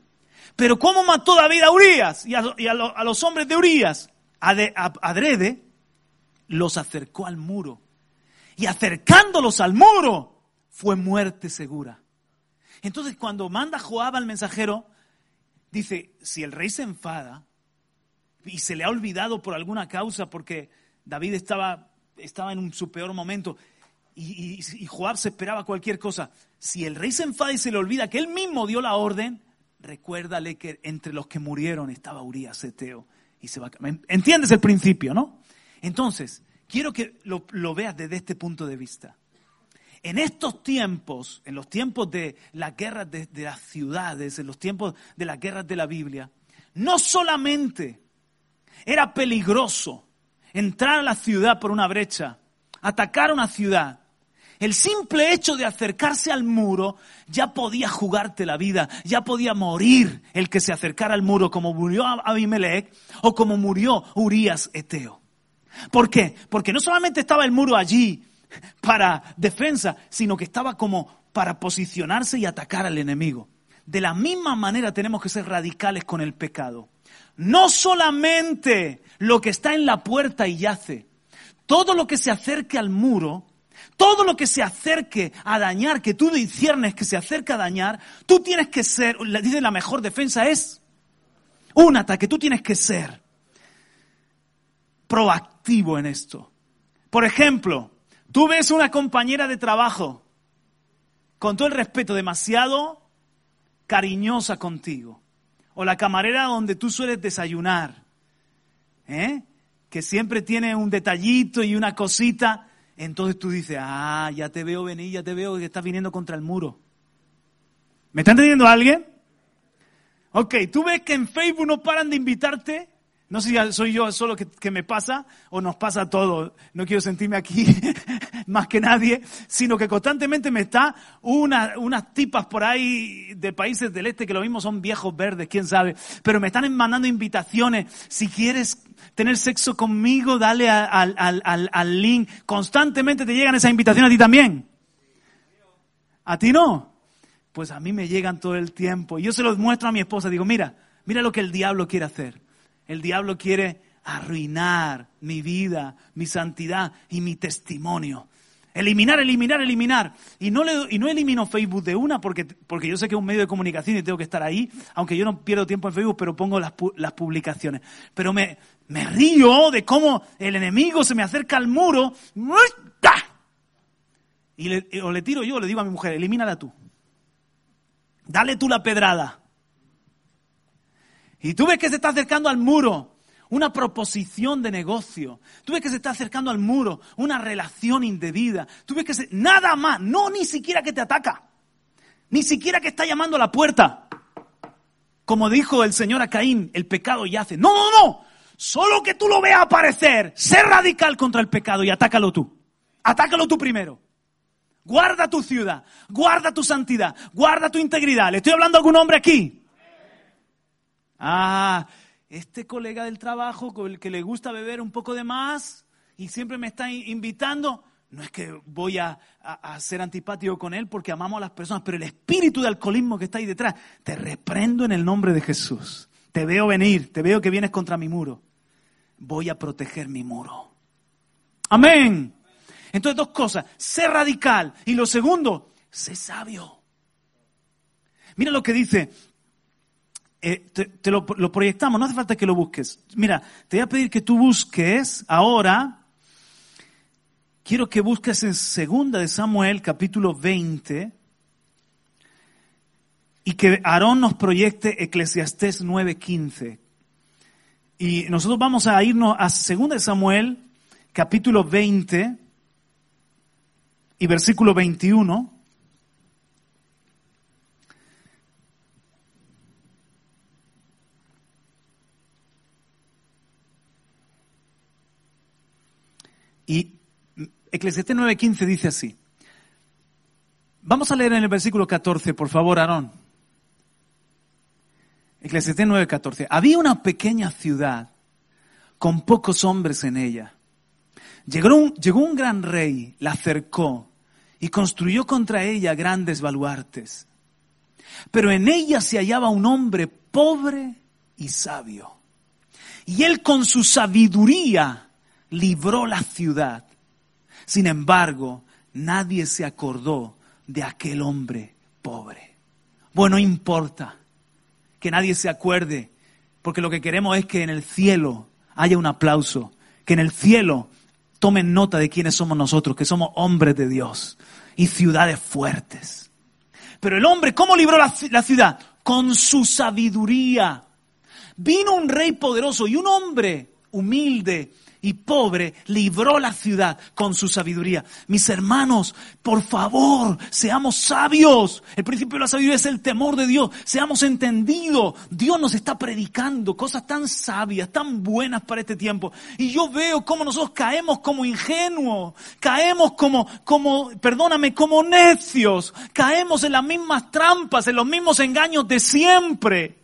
Pero ¿cómo mató David a Urias y a, los hombres de Urias? Adrede los acercó al muro. Y acercándolos al muro fue muerte segura. Entonces cuando manda Joab al mensajero, dice, si el rey se enfada, y se le ha olvidado por alguna causa porque David estaba, en su peor momento y, Joab se esperaba cualquier cosa. Si el rey se enfada y se le olvida que él mismo dio la orden, recuérdale que entre los que murieron estaba Urias Eteo y se va ¿Entiendes el principio, no? Entonces, quiero que lo, veas desde este punto de vista. en estos tiempos, en los tiempos de las guerras de, de, las ciudades, en los tiempos de las guerras de la Biblia, no solamente era peligroso entrar a la ciudad por una brecha, atacar una ciudad, el simple hecho de acercarse al muro ya podía jugarte la vida, ya podía morir el que se acercara al muro como murió Abimelech o como murió Urias Eteo. ¿Por qué? Porque no solamente estaba el muro allí para defensa, sino que estaba como para posicionarse y atacar al enemigo. De la misma manera tenemos que ser radicales con el pecado. No solamente lo que está en la puerta y yace, todo lo que se acerque al muro todo lo que se acerque a dañar, que tú disciernes que se acerca a dañar, tú tienes que ser, dice la mejor defensa es un ataque, tú tienes que ser proactivo en esto. Por ejemplo, tú ves una compañera de trabajo, con todo el respeto, demasiado cariñosa contigo, o la camarera donde tú sueles desayunar, ¿eh? que siempre tiene un detallito y una cosita, entonces tú dices, ah, ya te veo venir, ya te veo que estás viniendo contra el muro. ¿Me está entendiendo alguien? Ok, tú ves que en Facebook no paran de invitarte. No sé si soy yo solo que, me pasa o nos pasa a todos. No quiero sentirme aquí más que nadie, sino que constantemente me está una, unas tipas por ahí de países del este que lo mismo son viejos verdes, quién sabe. Pero me están mandando invitaciones. Si quieres tener sexo conmigo, dale al, al, al, link. Constantemente te llegan esas invitaciones a ti también. ¿A ti no? Pues a mí me llegan todo el tiempo. Y yo se los muestro a mi esposa. Digo, mira, mira lo que el diablo quiere hacer. El diablo quiere arruinar mi vida, mi santidad y mi testimonio. Eliminar, eliminar, eliminar. Y no, le, y no elimino Facebook de una porque, porque yo sé que es un medio de comunicación y tengo que estar ahí, aunque yo no pierdo tiempo en Facebook, pero pongo las, las publicaciones. Pero me, me río de cómo el enemigo se me acerca al muro y le, o le tiro yo, le digo a mi mujer, elimínala tú. Dale tú la pedrada. Y tú ves que se está acercando al muro una proposición de negocio. Tú ves que se está acercando al muro, una relación indebida. Tú ves que se, nada más, no ni siquiera que te ataca, ni siquiera que está llamando a la puerta. Como dijo el Señor a Caín, el pecado yace. No, no, no. Solo que tú lo veas aparecer, sé radical contra el pecado y atácalo tú. Atácalo tú primero. Guarda tu ciudad, guarda tu santidad, guarda tu integridad. ¿Le estoy hablando a algún hombre aquí? Ah, este colega del trabajo con el que le gusta beber un poco de más y siempre me está invitando, no es que voy a, ser antipático con él porque amamos a las personas, pero el espíritu de alcoholismo que está ahí detrás, te reprendo en el nombre de Jesús. Te veo venir, te veo que vienes contra mi muro. Voy a proteger mi muro. Amén. Entonces, dos cosas. Sé radical. Y lo segundo, sé sabio. Mira lo que dice eh, te, lo, proyectamos, no hace falta que lo busques. Mira, te voy a pedir que tú busques ahora, quiero que busques en segunda de Samuel, capítulo 20, y que Aarón nos proyecte Eclesiastés 9:15. Y nosotros vamos a irnos a segunda de Samuel, capítulo 20 y versículo 21. Y Eclesiastés 9:15 dice así. Vamos a leer en el versículo 14, por favor, Aarón. Eclesiastés 9:14. Había una pequeña ciudad con pocos hombres en ella. Llegó un, llegó un gran rey, la cercó y construyó contra ella grandes baluartes. Pero en ella se hallaba un hombre pobre y sabio. Y él con su sabiduría libró la ciudad. Sin embargo, nadie se acordó de aquel hombre pobre. Bueno, importa que nadie se acuerde, porque lo que queremos es que en el cielo haya un aplauso, que en el cielo tomen nota de quiénes somos nosotros, que somos hombres de Dios y ciudades fuertes. Pero el hombre, ¿cómo libró la, la ciudad? Con su sabiduría. Vino un rey poderoso y un hombre humilde y pobre libró la ciudad con su sabiduría. Mis hermanos, por favor, seamos sabios. El principio de la sabiduría es el temor de Dios. Seamos entendidos. Dios nos está predicando cosas tan sabias, tan buenas para este tiempo. Y yo veo cómo nosotros caemos como ingenuos, caemos como, como, perdóname, como necios, caemos en las mismas trampas, en los mismos engaños de siempre.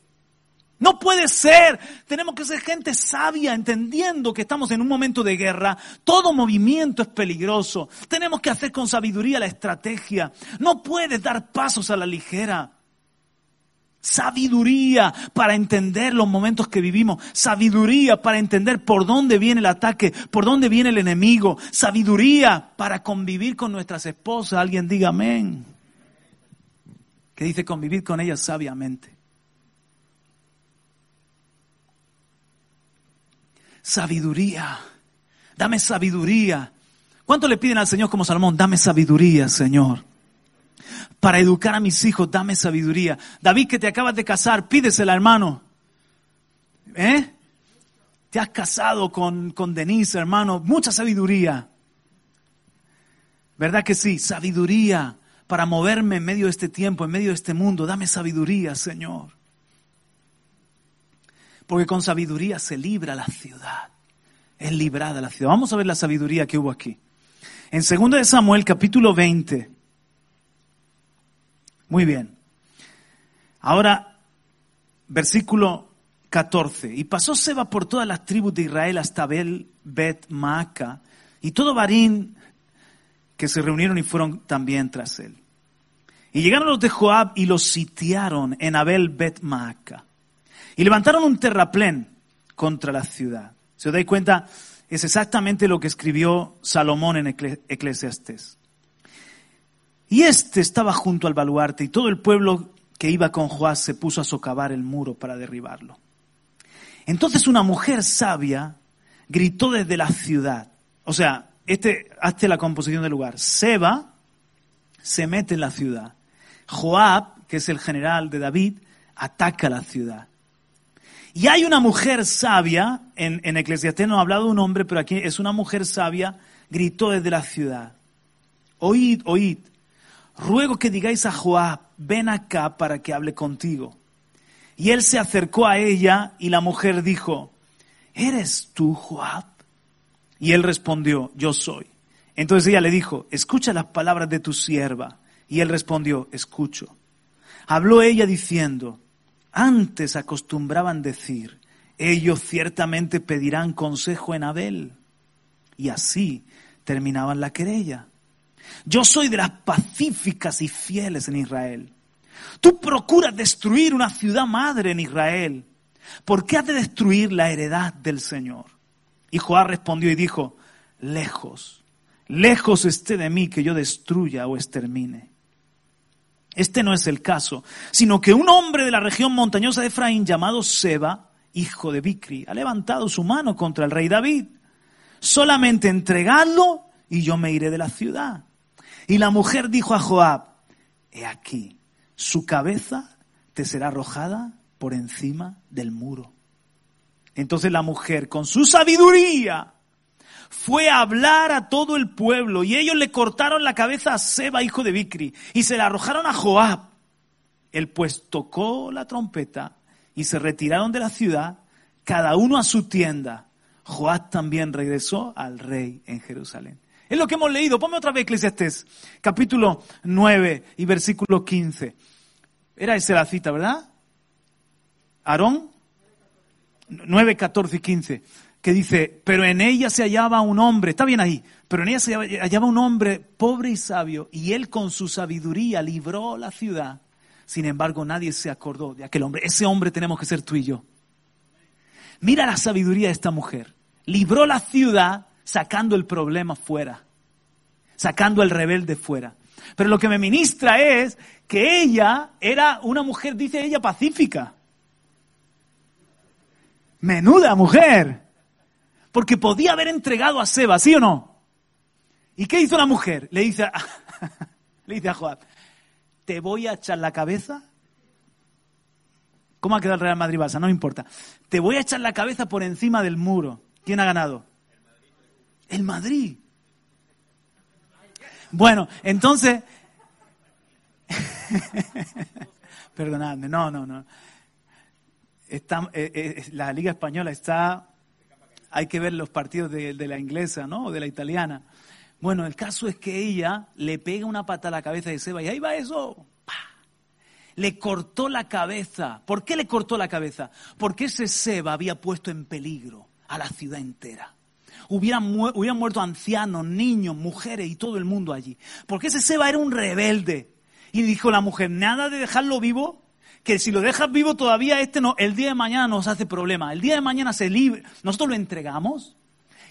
No puede ser. Tenemos que ser gente sabia, entendiendo que estamos en un momento de guerra. Todo movimiento es peligroso. Tenemos que hacer con sabiduría la estrategia. No puedes dar pasos a la ligera. Sabiduría para entender los momentos que vivimos. Sabiduría para entender por dónde viene el ataque, por dónde viene el enemigo. Sabiduría para convivir con nuestras esposas. Alguien diga amén. Que dice convivir con ellas sabiamente. Sabiduría. Dame sabiduría. ¿Cuánto le piden al Señor como Salomón? Dame sabiduría, Señor. Para educar a mis hijos, dame sabiduría. David, que te acabas de casar, pídesela, hermano. ¿Eh? Te has casado con, con Denise, hermano. Mucha sabiduría. ¿Verdad que sí? Sabiduría para moverme en medio de este tiempo, en medio de este mundo. Dame sabiduría, Señor porque con sabiduría se libra la ciudad. Es librada la ciudad. Vamos a ver la sabiduría que hubo aquí. En 2 de Samuel capítulo 20. Muy bien. Ahora, versículo 14. Y pasó Seba por todas las tribus de Israel hasta Bel Bet Maaca y todo Barín que se reunieron y fueron también tras él. Y llegaron los de Joab y los sitiaron en Abel Bet Maaca. Y levantaron un terraplén contra la ciudad. ¿Se os dais cuenta? Es exactamente lo que escribió Salomón en Eclesiastés. Y este estaba junto al baluarte y todo el pueblo que iba con Joás se puso a socavar el muro para derribarlo. Entonces una mujer sabia gritó desde la ciudad. O sea, este, hazte la composición del lugar. Seba se mete en la ciudad. Joab, que es el general de David, ataca la ciudad. Y hay una mujer sabia, en, en Eclesiastés no ha hablado un hombre, pero aquí es una mujer sabia, gritó desde la ciudad. Oíd, oíd, ruego que digáis a Joab, ven acá para que hable contigo. Y él se acercó a ella y la mujer dijo, ¿eres tú Joab? Y él respondió, yo soy. Entonces ella le dijo, escucha las palabras de tu sierva. Y él respondió, escucho. Habló ella diciendo, antes acostumbraban decir, ellos ciertamente pedirán consejo en Abel. Y así terminaban la querella. Yo soy de las pacíficas y fieles en Israel. Tú procuras destruir una ciudad madre en Israel. ¿Por qué has de destruir la heredad del Señor? Y Joab respondió y dijo, lejos, lejos esté de mí que yo destruya o extermine. Este no es el caso, sino que un hombre de la región montañosa de Efraín llamado Seba, hijo de Bicri, ha levantado su mano contra el rey David. Solamente entregadlo y yo me iré de la ciudad. Y la mujer dijo a Joab, he aquí, su cabeza te será arrojada por encima del muro. Entonces la mujer, con su sabiduría, fue a hablar a todo el pueblo y ellos le cortaron la cabeza a Seba, hijo de Bicri, y se la arrojaron a Joab. Él pues tocó la trompeta y se retiraron de la ciudad, cada uno a su tienda. Joab también regresó al rey en Jerusalén. Es lo que hemos leído. Ponme otra vez Eclesiastés, capítulo 9 y versículo 15. Era esa la cita, ¿verdad? Aarón 9, 14 y 15 que dice, pero en ella se hallaba un hombre, está bien ahí, pero en ella se hallaba un hombre pobre y sabio, y él con su sabiduría libró la ciudad. Sin embargo, nadie se acordó de aquel hombre. Ese hombre tenemos que ser tú y yo. Mira la sabiduría de esta mujer. Libró la ciudad sacando el problema fuera, sacando el rebelde fuera. Pero lo que me ministra es que ella era una mujer, dice ella, pacífica. Menuda mujer. Porque podía haber entregado a Seba, ¿sí o no? ¿Y qué hizo la mujer? Le dice a, le dice a Joab, te voy a echar la cabeza. ¿Cómo ha quedado el Real Madrid Barça? No me importa. Te voy a echar la cabeza por encima del muro. ¿Quién ha ganado? El Madrid. Bueno, entonces... Perdonadme, no, no, no. Eh, eh, la Liga Española está... Hay que ver los partidos de, la inglesa, ¿no? O de la italiana. Bueno, el caso es que ella le pega una pata a la cabeza de Seba y ahí va eso. Le cortó la cabeza. ¿Por qué le cortó la cabeza? Porque ese Seba había puesto en peligro a la ciudad entera. Hubieran, muerto ancianos, niños, mujeres y todo el mundo allí. Porque ese Seba era un rebelde. Y dijo la mujer, nada de dejarlo vivo, que si lo dejas vivo todavía este no, el día de mañana nos hace problema. El día de mañana se libre. Nosotros lo entregamos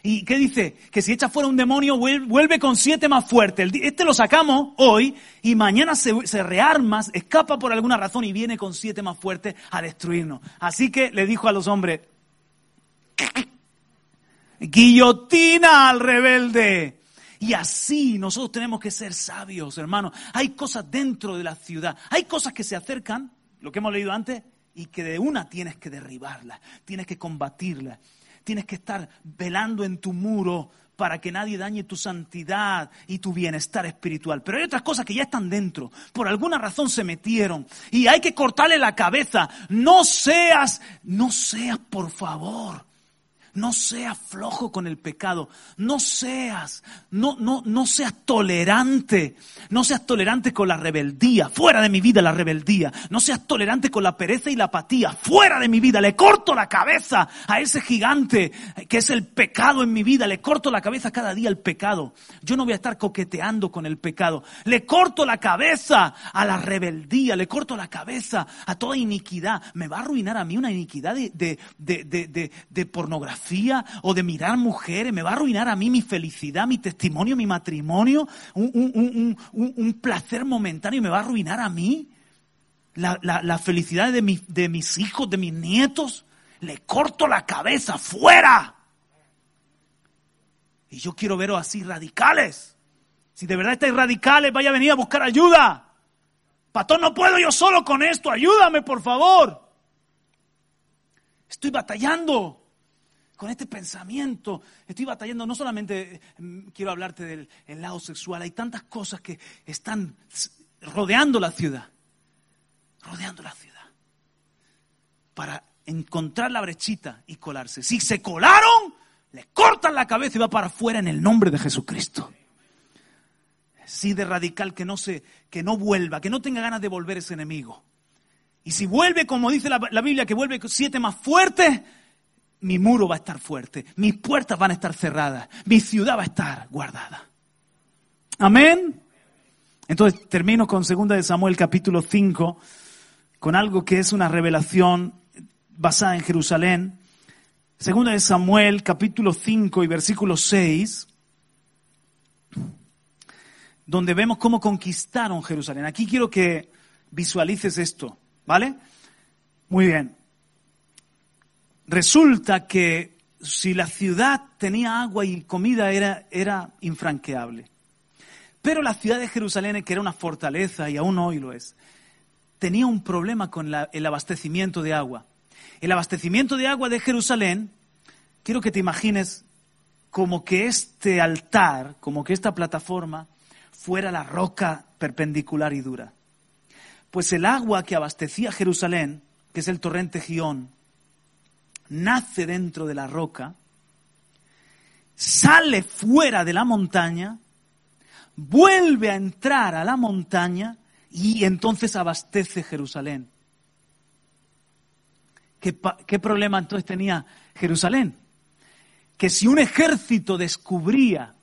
¿Y qué dice? Que si echa fuera un demonio, vuelve con siete más fuerte. Este lo sacamos hoy y mañana se, rearma, escapa por alguna razón y viene con siete más fuertes a destruirnos. Así que le dijo a los hombres, guillotina al rebelde. Y así nosotros tenemos que ser sabios, hermanos. Hay cosas dentro de la ciudad, hay cosas que se acercan, lo que hemos leído antes, y que de una tienes que derribarlas, tienes que combatirlas. Tienes que estar velando en tu muro para que nadie dañe tu santidad y tu bienestar espiritual. Pero hay otras cosas que ya están dentro. Por alguna razón se metieron. Y hay que cortarle la cabeza. No seas, no seas, por favor, no seas flojo con el pecado. No seas, no, no, no seas tolerante. No seas tolerante con la rebeldía. Fuera de mi vida la rebeldía. No seas tolerante con la pereza y la apatía. Fuera de mi vida. Le corto la cabeza a ese gigante que es el pecado en mi vida. Le corto la cabeza cada día al pecado. Yo no voy a estar coqueteando con el pecado. Le corto la cabeza a la rebeldía. Le corto la cabeza a toda iniquidad. Me va a arruinar a mí una iniquidad de, de, de, de pornografía o de mirar mujeres, me va a arruinar a mí mi felicidad, mi testimonio, mi matrimonio, un, placer momentáneo, me va a arruinar a mí la, felicidad de, de mis hijos, de mis nietos. Le corto la cabeza, fuera. Y yo quiero veros así radicales. Si de verdad estáis radicales, vaya a venir a buscar ayuda. Patón, no puedo yo solo con esto. Ayúdame, por favor. Estoy batallando con este pensamiento. Estoy batallando, no solamente mm, quiero hablarte del lado sexual, hay tantas cosas que están rodeando la ciudad, rodeando la ciudad, para encontrar la brechita y colarse. Si se colaron, le cortan la cabeza y va para afuera en el nombre de Jesucristo. Sí de radical que no se, que no vuelva, que no tenga ganas de volver ese enemigo. Y si vuelve, como dice la, la Biblia, que vuelve siete más fuertes, mi muro va a estar fuerte, mis puertas van a estar cerradas, mi ciudad va a estar guardada. Amén. Entonces termino con 2 de Samuel capítulo 5, con algo que es una revelación basada en Jerusalén. 2 de Samuel capítulo 5 y versículo 6, donde vemos cómo conquistaron Jerusalén. Aquí quiero que visualices esto, ¿vale? Muy bien. Resulta que si la ciudad tenía agua y comida era, era infranqueable. Pero la ciudad de Jerusalén, que era una fortaleza y aún hoy lo es, tenía un problema con el abastecimiento de agua. El abastecimiento de agua de Jerusalén, quiero que te imagines como que este altar, como que esta plataforma fuera la roca perpendicular y dura. Pues el agua que abastecía Jerusalén, que es el torrente Gión, nace dentro de la roca, sale fuera de la montaña, vuelve a entrar a la montaña y entonces abastece Jerusalén. ¿Qué, problema entonces tenía Jerusalén? Que si un ejército descubría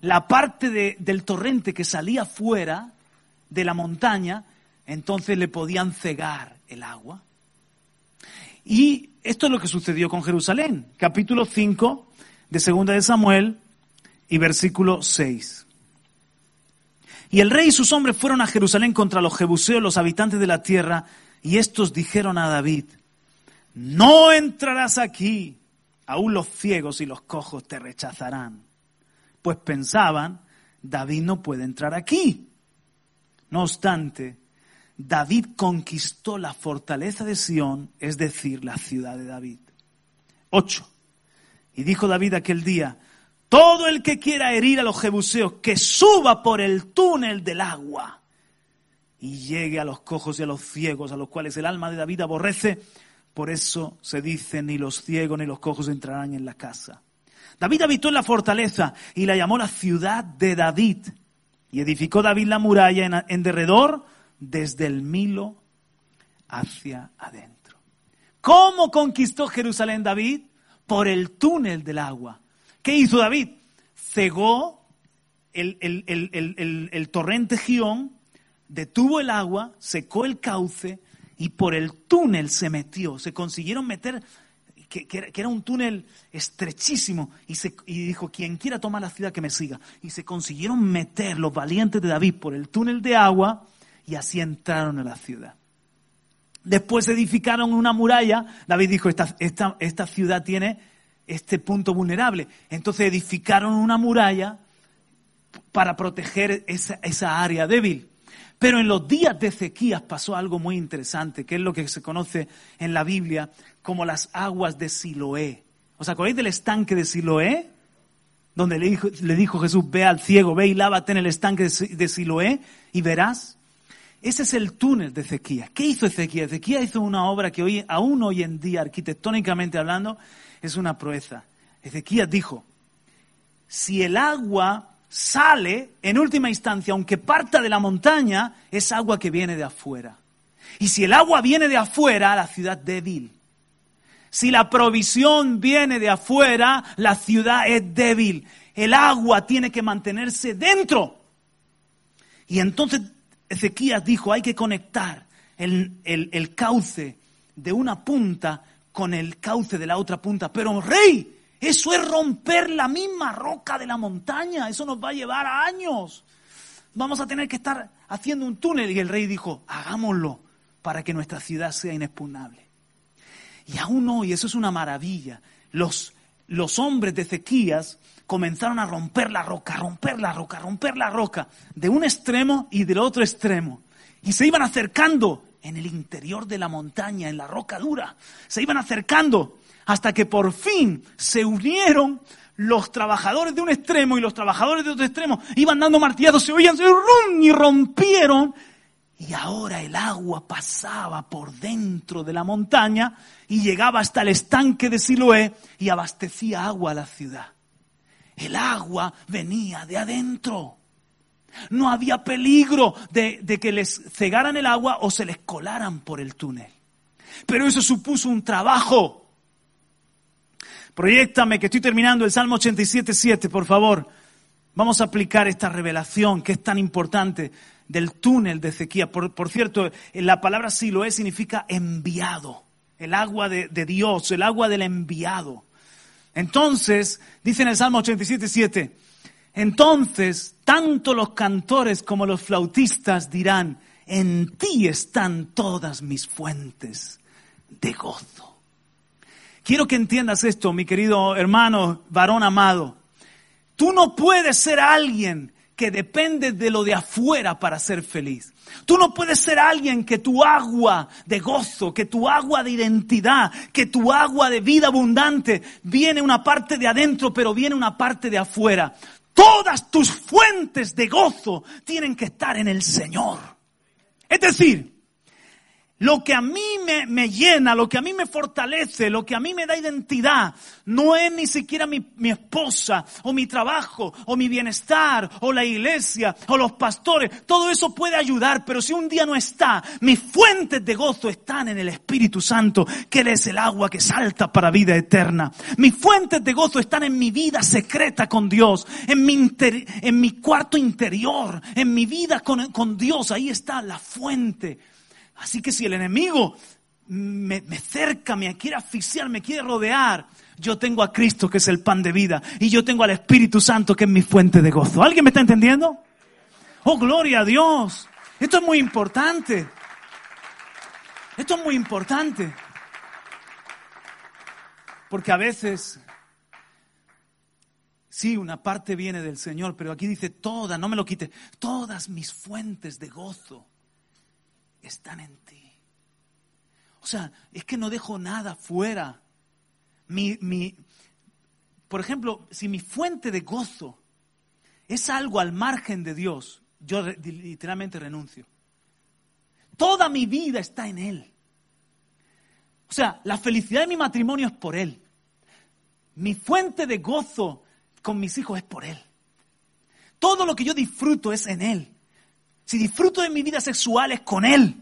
la parte del torrente que salía fuera de la montaña, entonces le podían cegar el agua. Y esto es lo que sucedió con Jerusalén. Capítulo 5 de Segunda de Samuel y versículo 6. Y el rey y sus hombres fueron a Jerusalén contra los jebuseos, los habitantes de la tierra, y estos dijeron a David, no entrarás aquí, aún los ciegos y los cojos te rechazarán. Pues pensaban, David no puede entrar aquí. No obstante, David conquistó la fortaleza de Sión, es decir, la ciudad de David. 8. Y dijo David aquel día, todo el que quiera herir a los jebuseos, que suba por el túnel del agua y llegue a los cojos y a los ciegos, a los cuales el alma de David aborrece. Por eso se dice, ni los ciegos ni los cojos entrarán en la casa. David habitó en la fortaleza y la llamó la ciudad de David. Y edificó David la muralla en, en derredor desde el Milo hacia adentro. ¿Cómo conquistó Jerusalén David? Por el túnel del agua. ¿Qué hizo David? Cegó el, el torrente Gión, detuvo el agua, secó el cauce y por el túnel se metió. Se consiguieron meter que, era un túnel estrechísimo, y, se, y dijo, quien quiera tomar la ciudad que me siga. Y se consiguieron meter los valientes de David por el túnel de agua, y así entraron a la ciudad. Después edificaron una muralla, David dijo, esta, esta, esta ciudad tiene este punto vulnerable. Entonces edificaron una muralla para proteger esa, esa área débil. Pero en los días de Ezequías pasó algo muy interesante, que es lo que se conoce en la Biblia como las aguas de Siloé. ¿Os acordáis del estanque de Siloé? Donde le dijo, le dijo Jesús, ve al ciego, ve y lávate en el estanque de Siloé y verás. Ese es el túnel de Ezequías. ¿Qué hizo Ezequías? Ezequías hizo una obra que hoy, aún hoy en día, arquitectónicamente hablando, es una proeza. Ezequías dijo, si el agua sale, en última instancia, aunque parta de la montaña, es agua que viene de afuera. Y si el agua viene de afuera, la ciudad débil. Si la provisión viene de afuera, la ciudad es débil. El agua tiene que mantenerse dentro. Y entonces Ezequías dijo, hay que conectar el, el cauce de una punta con el cauce de la otra punta. Pero rey, eso es romper la misma roca de la montaña. Eso nos va a llevar a años. Vamos a tener que estar haciendo un túnel. Y el rey dijo, hagámoslo para que nuestra ciudad sea inexpugnable. Y aún hoy, eso es una maravilla. Los, los hombres de Ezequías comenzaron a romper la roca, romper la roca, romper la roca, de un extremo y del otro extremo. Y se iban acercando en el interior de la montaña, en la roca dura. Se iban acercando hasta que por fin se unieron los trabajadores de un extremo y los trabajadores de otro extremo. Iban dando martillazos, se oían rum, y rompieron. Y ahora el agua pasaba por dentro de la montaña y llegaba hasta el estanque de Siloé y abastecía agua a la ciudad. El agua venía de adentro. No había peligro de, que les cegaran el agua o se les colaran por el túnel. Pero eso supuso un trabajo Proyectame que estoy terminando el Salmo 87.7, por favor. Vamos a aplicar esta revelación que es tan importante del túnel de Ezequiel. Por, cierto, la palabra Siloé significa enviado, el agua de Dios, el agua del enviado. Entonces, dice en el Salmo 87.7, entonces tanto los cantores como los flautistas dirán, en ti están todas mis fuentes de gozo. Quiero que entiendas esto, mi querido hermano, varón amado. Tú no puedes ser alguien que depende de lo de afuera para ser feliz. Tú no puedes ser alguien que tu agua de gozo, que tu agua de identidad, que tu agua de vida abundante viene una parte de adentro, pero viene una parte de afuera. Todas tus fuentes de gozo tienen que estar en el Señor. Es decir, lo que a mí me, llena, lo que a mí me fortalece, lo que a mí me da identidad, no es ni siquiera mi, mi, esposa, o mi trabajo, o mi bienestar, o la iglesia, o los pastores. Todo eso puede ayudar, pero si un día no está, mis fuentes de gozo están en el Espíritu Santo, que es el agua que salta para vida eterna. Mis fuentes de gozo están en mi vida secreta con Dios, en mi, en mi cuarto interior, en mi vida con, con Dios. Ahí está la fuente Así que si el enemigo me, cerca, me quiere asfixiar, me quiere rodear, yo tengo a Cristo que es el pan de vida y yo tengo al Espíritu Santo que es mi fuente de gozo. ¿Alguien me está entendiendo? Oh, gloria a Dios. Esto es muy importante. Esto es muy importante. Porque a veces, sí, una parte viene del Señor, pero aquí dice toda, no me lo quite, todas mis fuentes de gozo están en ti. O sea, es que no dejo nada fuera. Mi, mi, por ejemplo, si mi fuente de gozo es algo al margen de Dios, yo literalmente renuncio. Toda mi vida está en Él. O sea, la felicidad de mi matrimonio es por Él. Mi fuente de gozo con mis hijos es por Él. Todo lo que yo disfruto es en Él. Si disfruto de mi vida sexual es con Él.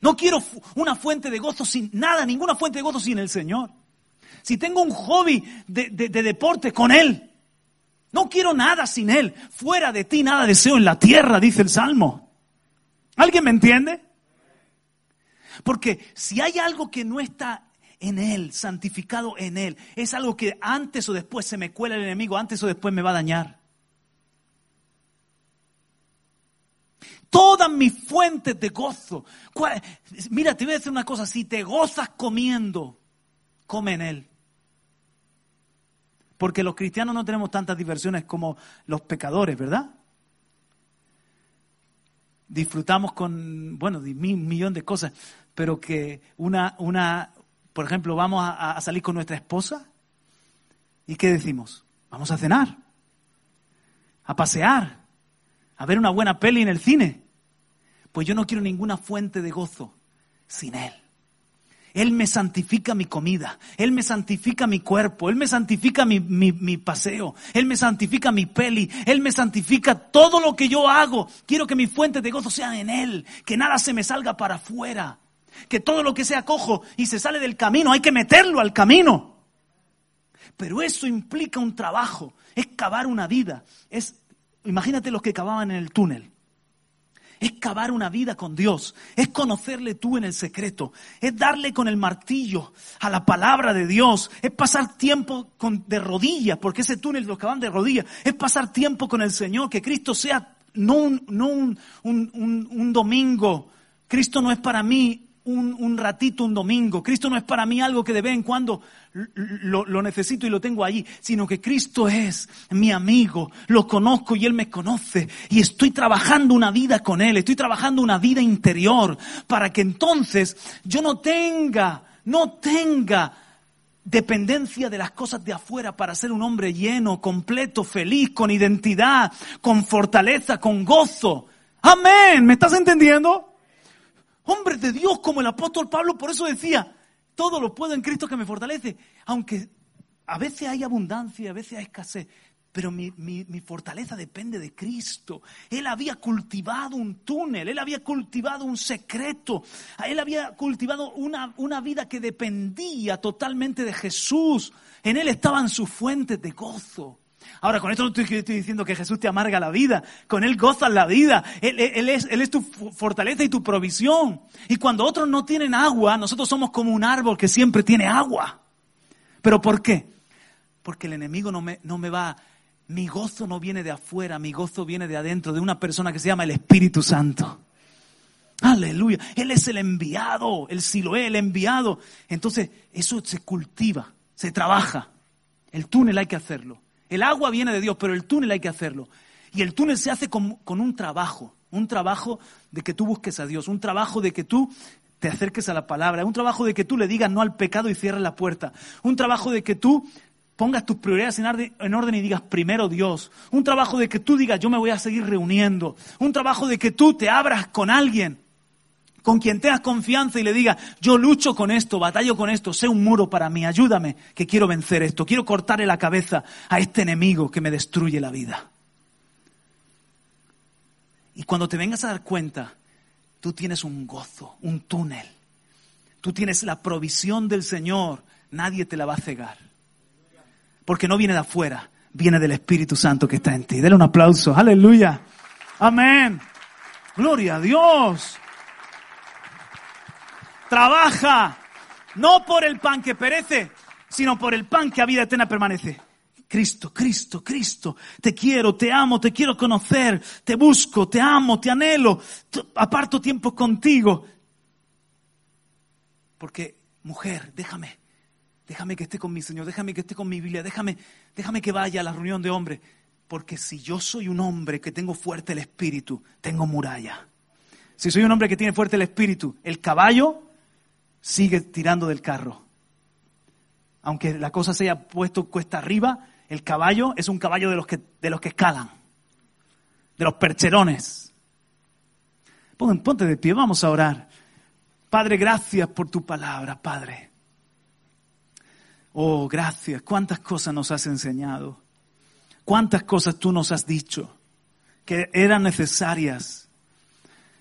No quiero una fuente de gozo sin nada, ninguna fuente de gozo sin el Señor. Si tengo un hobby de, de deporte con Él, no quiero nada sin Él. Fuera de ti nada deseo en la tierra, dice el Salmo. ¿Alguien me entiende? Porque si hay algo que no está en Él, santificado en Él, es algo que antes o después se me cuela el enemigo, antes o después me va a dañar. Todas mis fuentes de gozo. Mira, te voy a decir una cosa, si te gozas comiendo, come en Él. Porque los cristianos no tenemos tantas diversiones como los pecadores, ¿verdad? Disfrutamos con, bueno, un millón de cosas, pero que una, una por ejemplo, vamos a, a salir con nuestra esposa y ¿qué decimos? Vamos a cenar, a pasear, a ver una buena peli en el cine. Pues yo no quiero ninguna fuente de gozo sin Él. Él me santifica mi comida, Él me santifica mi cuerpo, Él me santifica mi, paseo, Él me santifica mi peli, Él me santifica todo lo que yo hago. Quiero que mis fuentes de gozo sean en Él, que nada se me salga para afuera, que todo lo que sea cojo y se sale del camino, hay que meterlo al camino. Pero eso implica un trabajo, es cavar una vida, es, imagínate los que cavaban en el túnel. Es cavar una vida con Dios, es conocerle tú en el secreto, es darle con el martillo a la palabra de Dios, es pasar tiempo con, de rodillas, porque ese túnel lo cavan de rodillas, es pasar tiempo con el Señor, que Cristo sea no un domingo, Cristo no es para mí un, ratito, un domingo. Cristo no es para mí algo que de vez en cuando lo, lo, necesito y lo tengo allí, sino que Cristo es mi amigo, lo conozco y Él me conoce y estoy trabajando una vida con Él, estoy trabajando una vida interior para que entonces yo no tenga, no tenga dependencia de las cosas de afuera para ser un hombre lleno, completo, feliz, con identidad, con fortaleza, con gozo. Amén, ¿me estás entendiendo? Hombres de Dios como el apóstol Pablo, por eso decía, todo lo puedo en Cristo que me fortalece, aunque a veces hay abundancia, a veces hay escasez, pero mi, fortaleza depende de Cristo. Él había cultivado un túnel, él había cultivado un secreto, él había cultivado una vida que dependía totalmente de Jesús. En él estaban sus fuentes de gozo. Ahora, con esto no estoy, diciendo que Jesús te amarga la vida, con Él gozas la vida, él, es, tu fortaleza y tu provisión. Y cuando otros no tienen agua, nosotros somos como un árbol que siempre tiene agua. ¿Pero por qué? Porque el enemigo no me, no me va, mi gozo no viene de afuera, mi gozo viene de adentro, de una persona que se llama el Espíritu Santo. Aleluya. Él es el enviado, el Siloé, el enviado. Entonces, eso se cultiva, se trabaja. El túnel hay que hacerlo. El agua viene de Dios, pero el túnel hay que hacerlo. Y el túnel se hace con, un trabajo, un trabajo de que tú busques a Dios, un trabajo de que tú te acerques a la palabra, un trabajo de que tú le digas no al pecado y cierres la puerta, un trabajo de que tú pongas tus prioridades en orden y digas primero Dios, un trabajo de que tú digas yo me voy a seguir reuniendo, un trabajo de que tú te abras con alguien con quien tengas confianza y le diga, yo lucho con esto, batallo con esto, sé un muro para mí, ayúdame, que quiero vencer esto, quiero cortarle la cabeza a este enemigo que me destruye la vida. Y cuando te vengas a dar cuenta, tú tienes un gozo, un túnel, tú tienes la provisión del Señor, nadie te la va a cegar, porque no viene de afuera, viene del Espíritu Santo que está en ti. Dele un aplauso, aleluya, amén, gloria a Dios. Trabaja, no por el pan que perece, sino por el pan que a vida eterna permanece. Cristo, Cristo, Cristo, te quiero, te amo, te quiero conocer, te busco, te amo, te anhelo, aparto tiempo contigo. Porque, mujer, déjame, déjame que esté con mi Señor, déjame que esté con mi Biblia, déjame, déjame que vaya a la reunión de hombres. Porque si yo soy un hombre que tengo fuerte el espíritu, tengo muralla. Si soy un hombre que tiene fuerte el espíritu, el caballo sigue tirando del carro. aunque la cosa se haya puesto cuesta arriba, el caballo es un caballo de los que, de los que escalan, de los percherones. Ponte de pie, vamos a orar. Padre, gracias por tu palabra, Padre. Oh, gracias. Cuántas cosas nos has enseñado. Cuántas cosas tú nos has dicho que eran necesarias.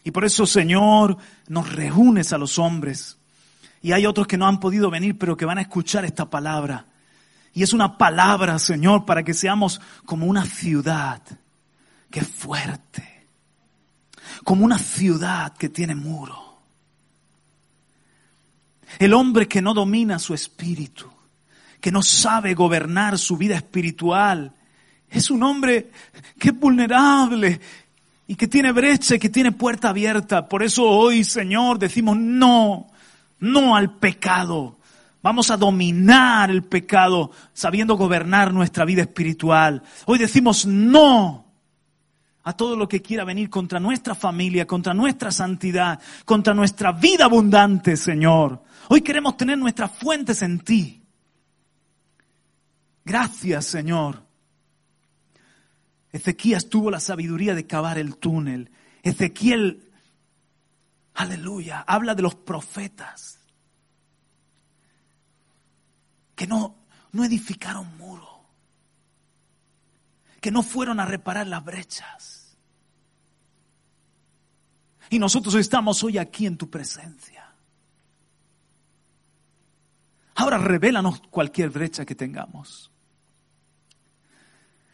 Y por eso, Señor, nos reúnes a los hombres. Y hay otros que no han podido venir, pero que van a escuchar esta palabra. Y es una palabra, Señor, para que seamos como una ciudad que es fuerte. Como una ciudad que tiene muro. El hombre que no domina su espíritu, que no sabe gobernar su vida espiritual, es un hombre que es vulnerable y que tiene brecha y que tiene puerta abierta. Por eso hoy, Señor, decimos no, no al pecado. Vamos a dominar el pecado sabiendo gobernar nuestra vida espiritual. Hoy decimos no a todo lo que quiera venir contra nuestra familia, contra nuestra santidad, contra nuestra vida abundante, Señor. Hoy queremos tener nuestras fuentes en ti. Gracias, Señor. Ezequías tuvo la sabiduría de cavar el túnel. Ezequiel, aleluya, habla de los profetas que no, no edificaron muro, que no fueron a reparar las brechas. Y nosotros estamos hoy aquí en tu presencia. Ahora revélanos cualquier brecha que tengamos.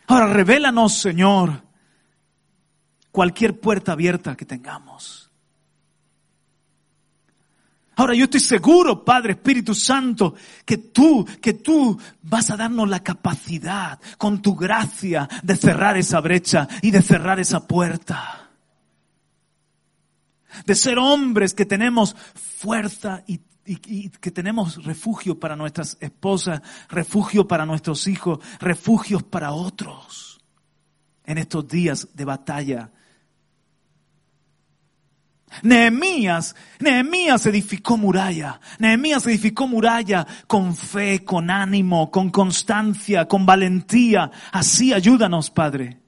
Ahora revélanos, Señor, cualquier puerta abierta que tengamos. Ahora yo estoy seguro, Padre Espíritu Santo, que tú, que tú vas a darnos la capacidad con tu gracia de cerrar esa brecha y de cerrar esa puerta. De ser hombres que tenemos fuerza y y, que tenemos refugio para nuestras esposas, refugio para nuestros hijos, refugios para otros en estos días de batalla. Nehemías, Nehemías edificó muralla. Nehemías edificó muralla con fe, con ánimo, con constancia, con valentía. Así ayúdanos, Padre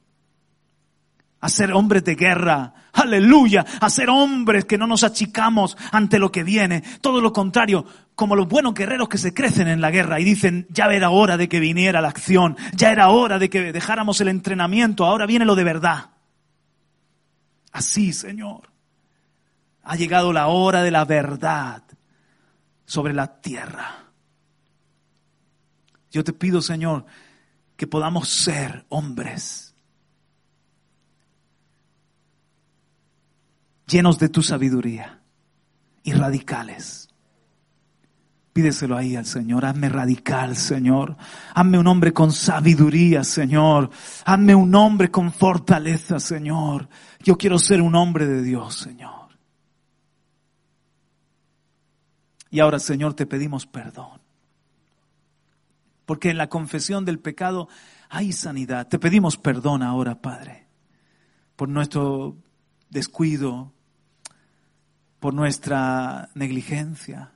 a ser hombres de guerra, aleluya, a ser hombres que no nos achicamos ante lo que viene, todo lo contrario, como los buenos guerreros que se crecen en la guerra y dicen, ya era hora de que viniera la acción, ya era hora de que dejáramos el entrenamiento, ahora viene lo de verdad. Así, Señor, ha llegado la hora de la verdad sobre la tierra. Yo te pido, Señor, que podamos ser hombres llenos de tu sabiduría y radicales. Pídeselo ahí al Señor. Hazme radical, Señor. Hazme un hombre con sabiduría, Señor. Hazme un hombre con fortaleza, Señor. Yo quiero ser un hombre de Dios, Señor. Y ahora, Señor, te pedimos perdón. Porque en la confesión del pecado hay sanidad. Te pedimos perdón ahora, Padre, por nuestro descuido, por nuestra negligencia.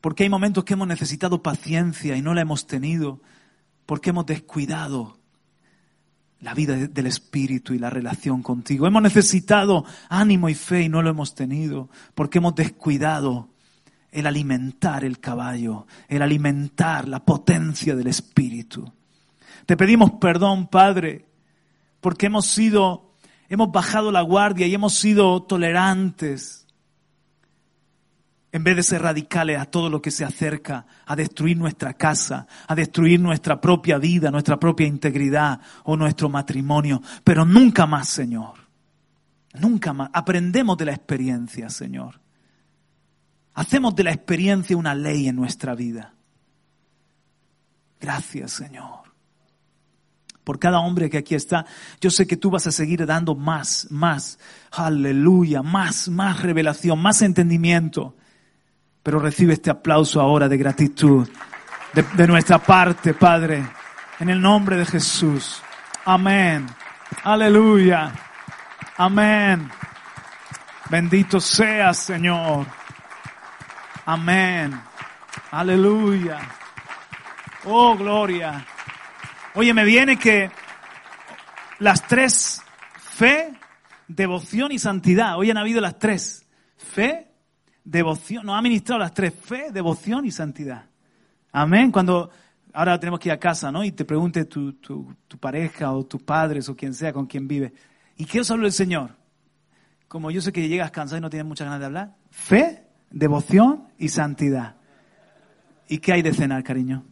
Porque hay momentos que hemos necesitado paciencia y no la hemos tenido, porque hemos descuidado la vida del Espíritu y la relación contigo. Hemos necesitado ánimo y fe y no lo hemos tenido, porque hemos descuidado el alimentar el caballo, el alimentar la potencia del Espíritu. Te pedimos perdón, Padre, porque hemos sido hemos bajado la guardia y hemos sido tolerantes en vez de ser radicales a todo lo que se acerca a destruir nuestra casa, a destruir nuestra propia vida, nuestra propia integridad o nuestro matrimonio. Pero nunca más, Señor. Nunca más. Aprendemos de la experiencia, Señor. Hacemos de la experiencia una ley en nuestra vida. Gracias, Señor por cada hombre que aquí está. Yo sé que tú vas a seguir dando más, más, aleluya, más, más revelación, más entendimiento. Pero recibe este aplauso ahora de gratitud de, nuestra parte, Padre, en el nombre de Jesús. Amén. Aleluya. Amén. Bendito seas, Señor. Amén. Aleluya. Oh, gloria. Oye, me viene que las tres, fe, devoción y santidad. Hoy han habido las tres. Fe, devoción. Nos ha ministrado las tres. Fe, devoción y santidad. Amén. Cuando ahora tenemos que ir a casa, ¿no? Y te pregunte tu, tu, pareja o tus padres o quien sea con quien vive. ¿Y qué os habló el Señor? Como yo sé que llegas cansado y no tienes muchas ganas de hablar. Fe, devoción y santidad. ¿Y qué hay de cenar, cariño?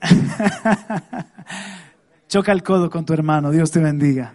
Choca el codo con tu hermano. Dios te bendiga.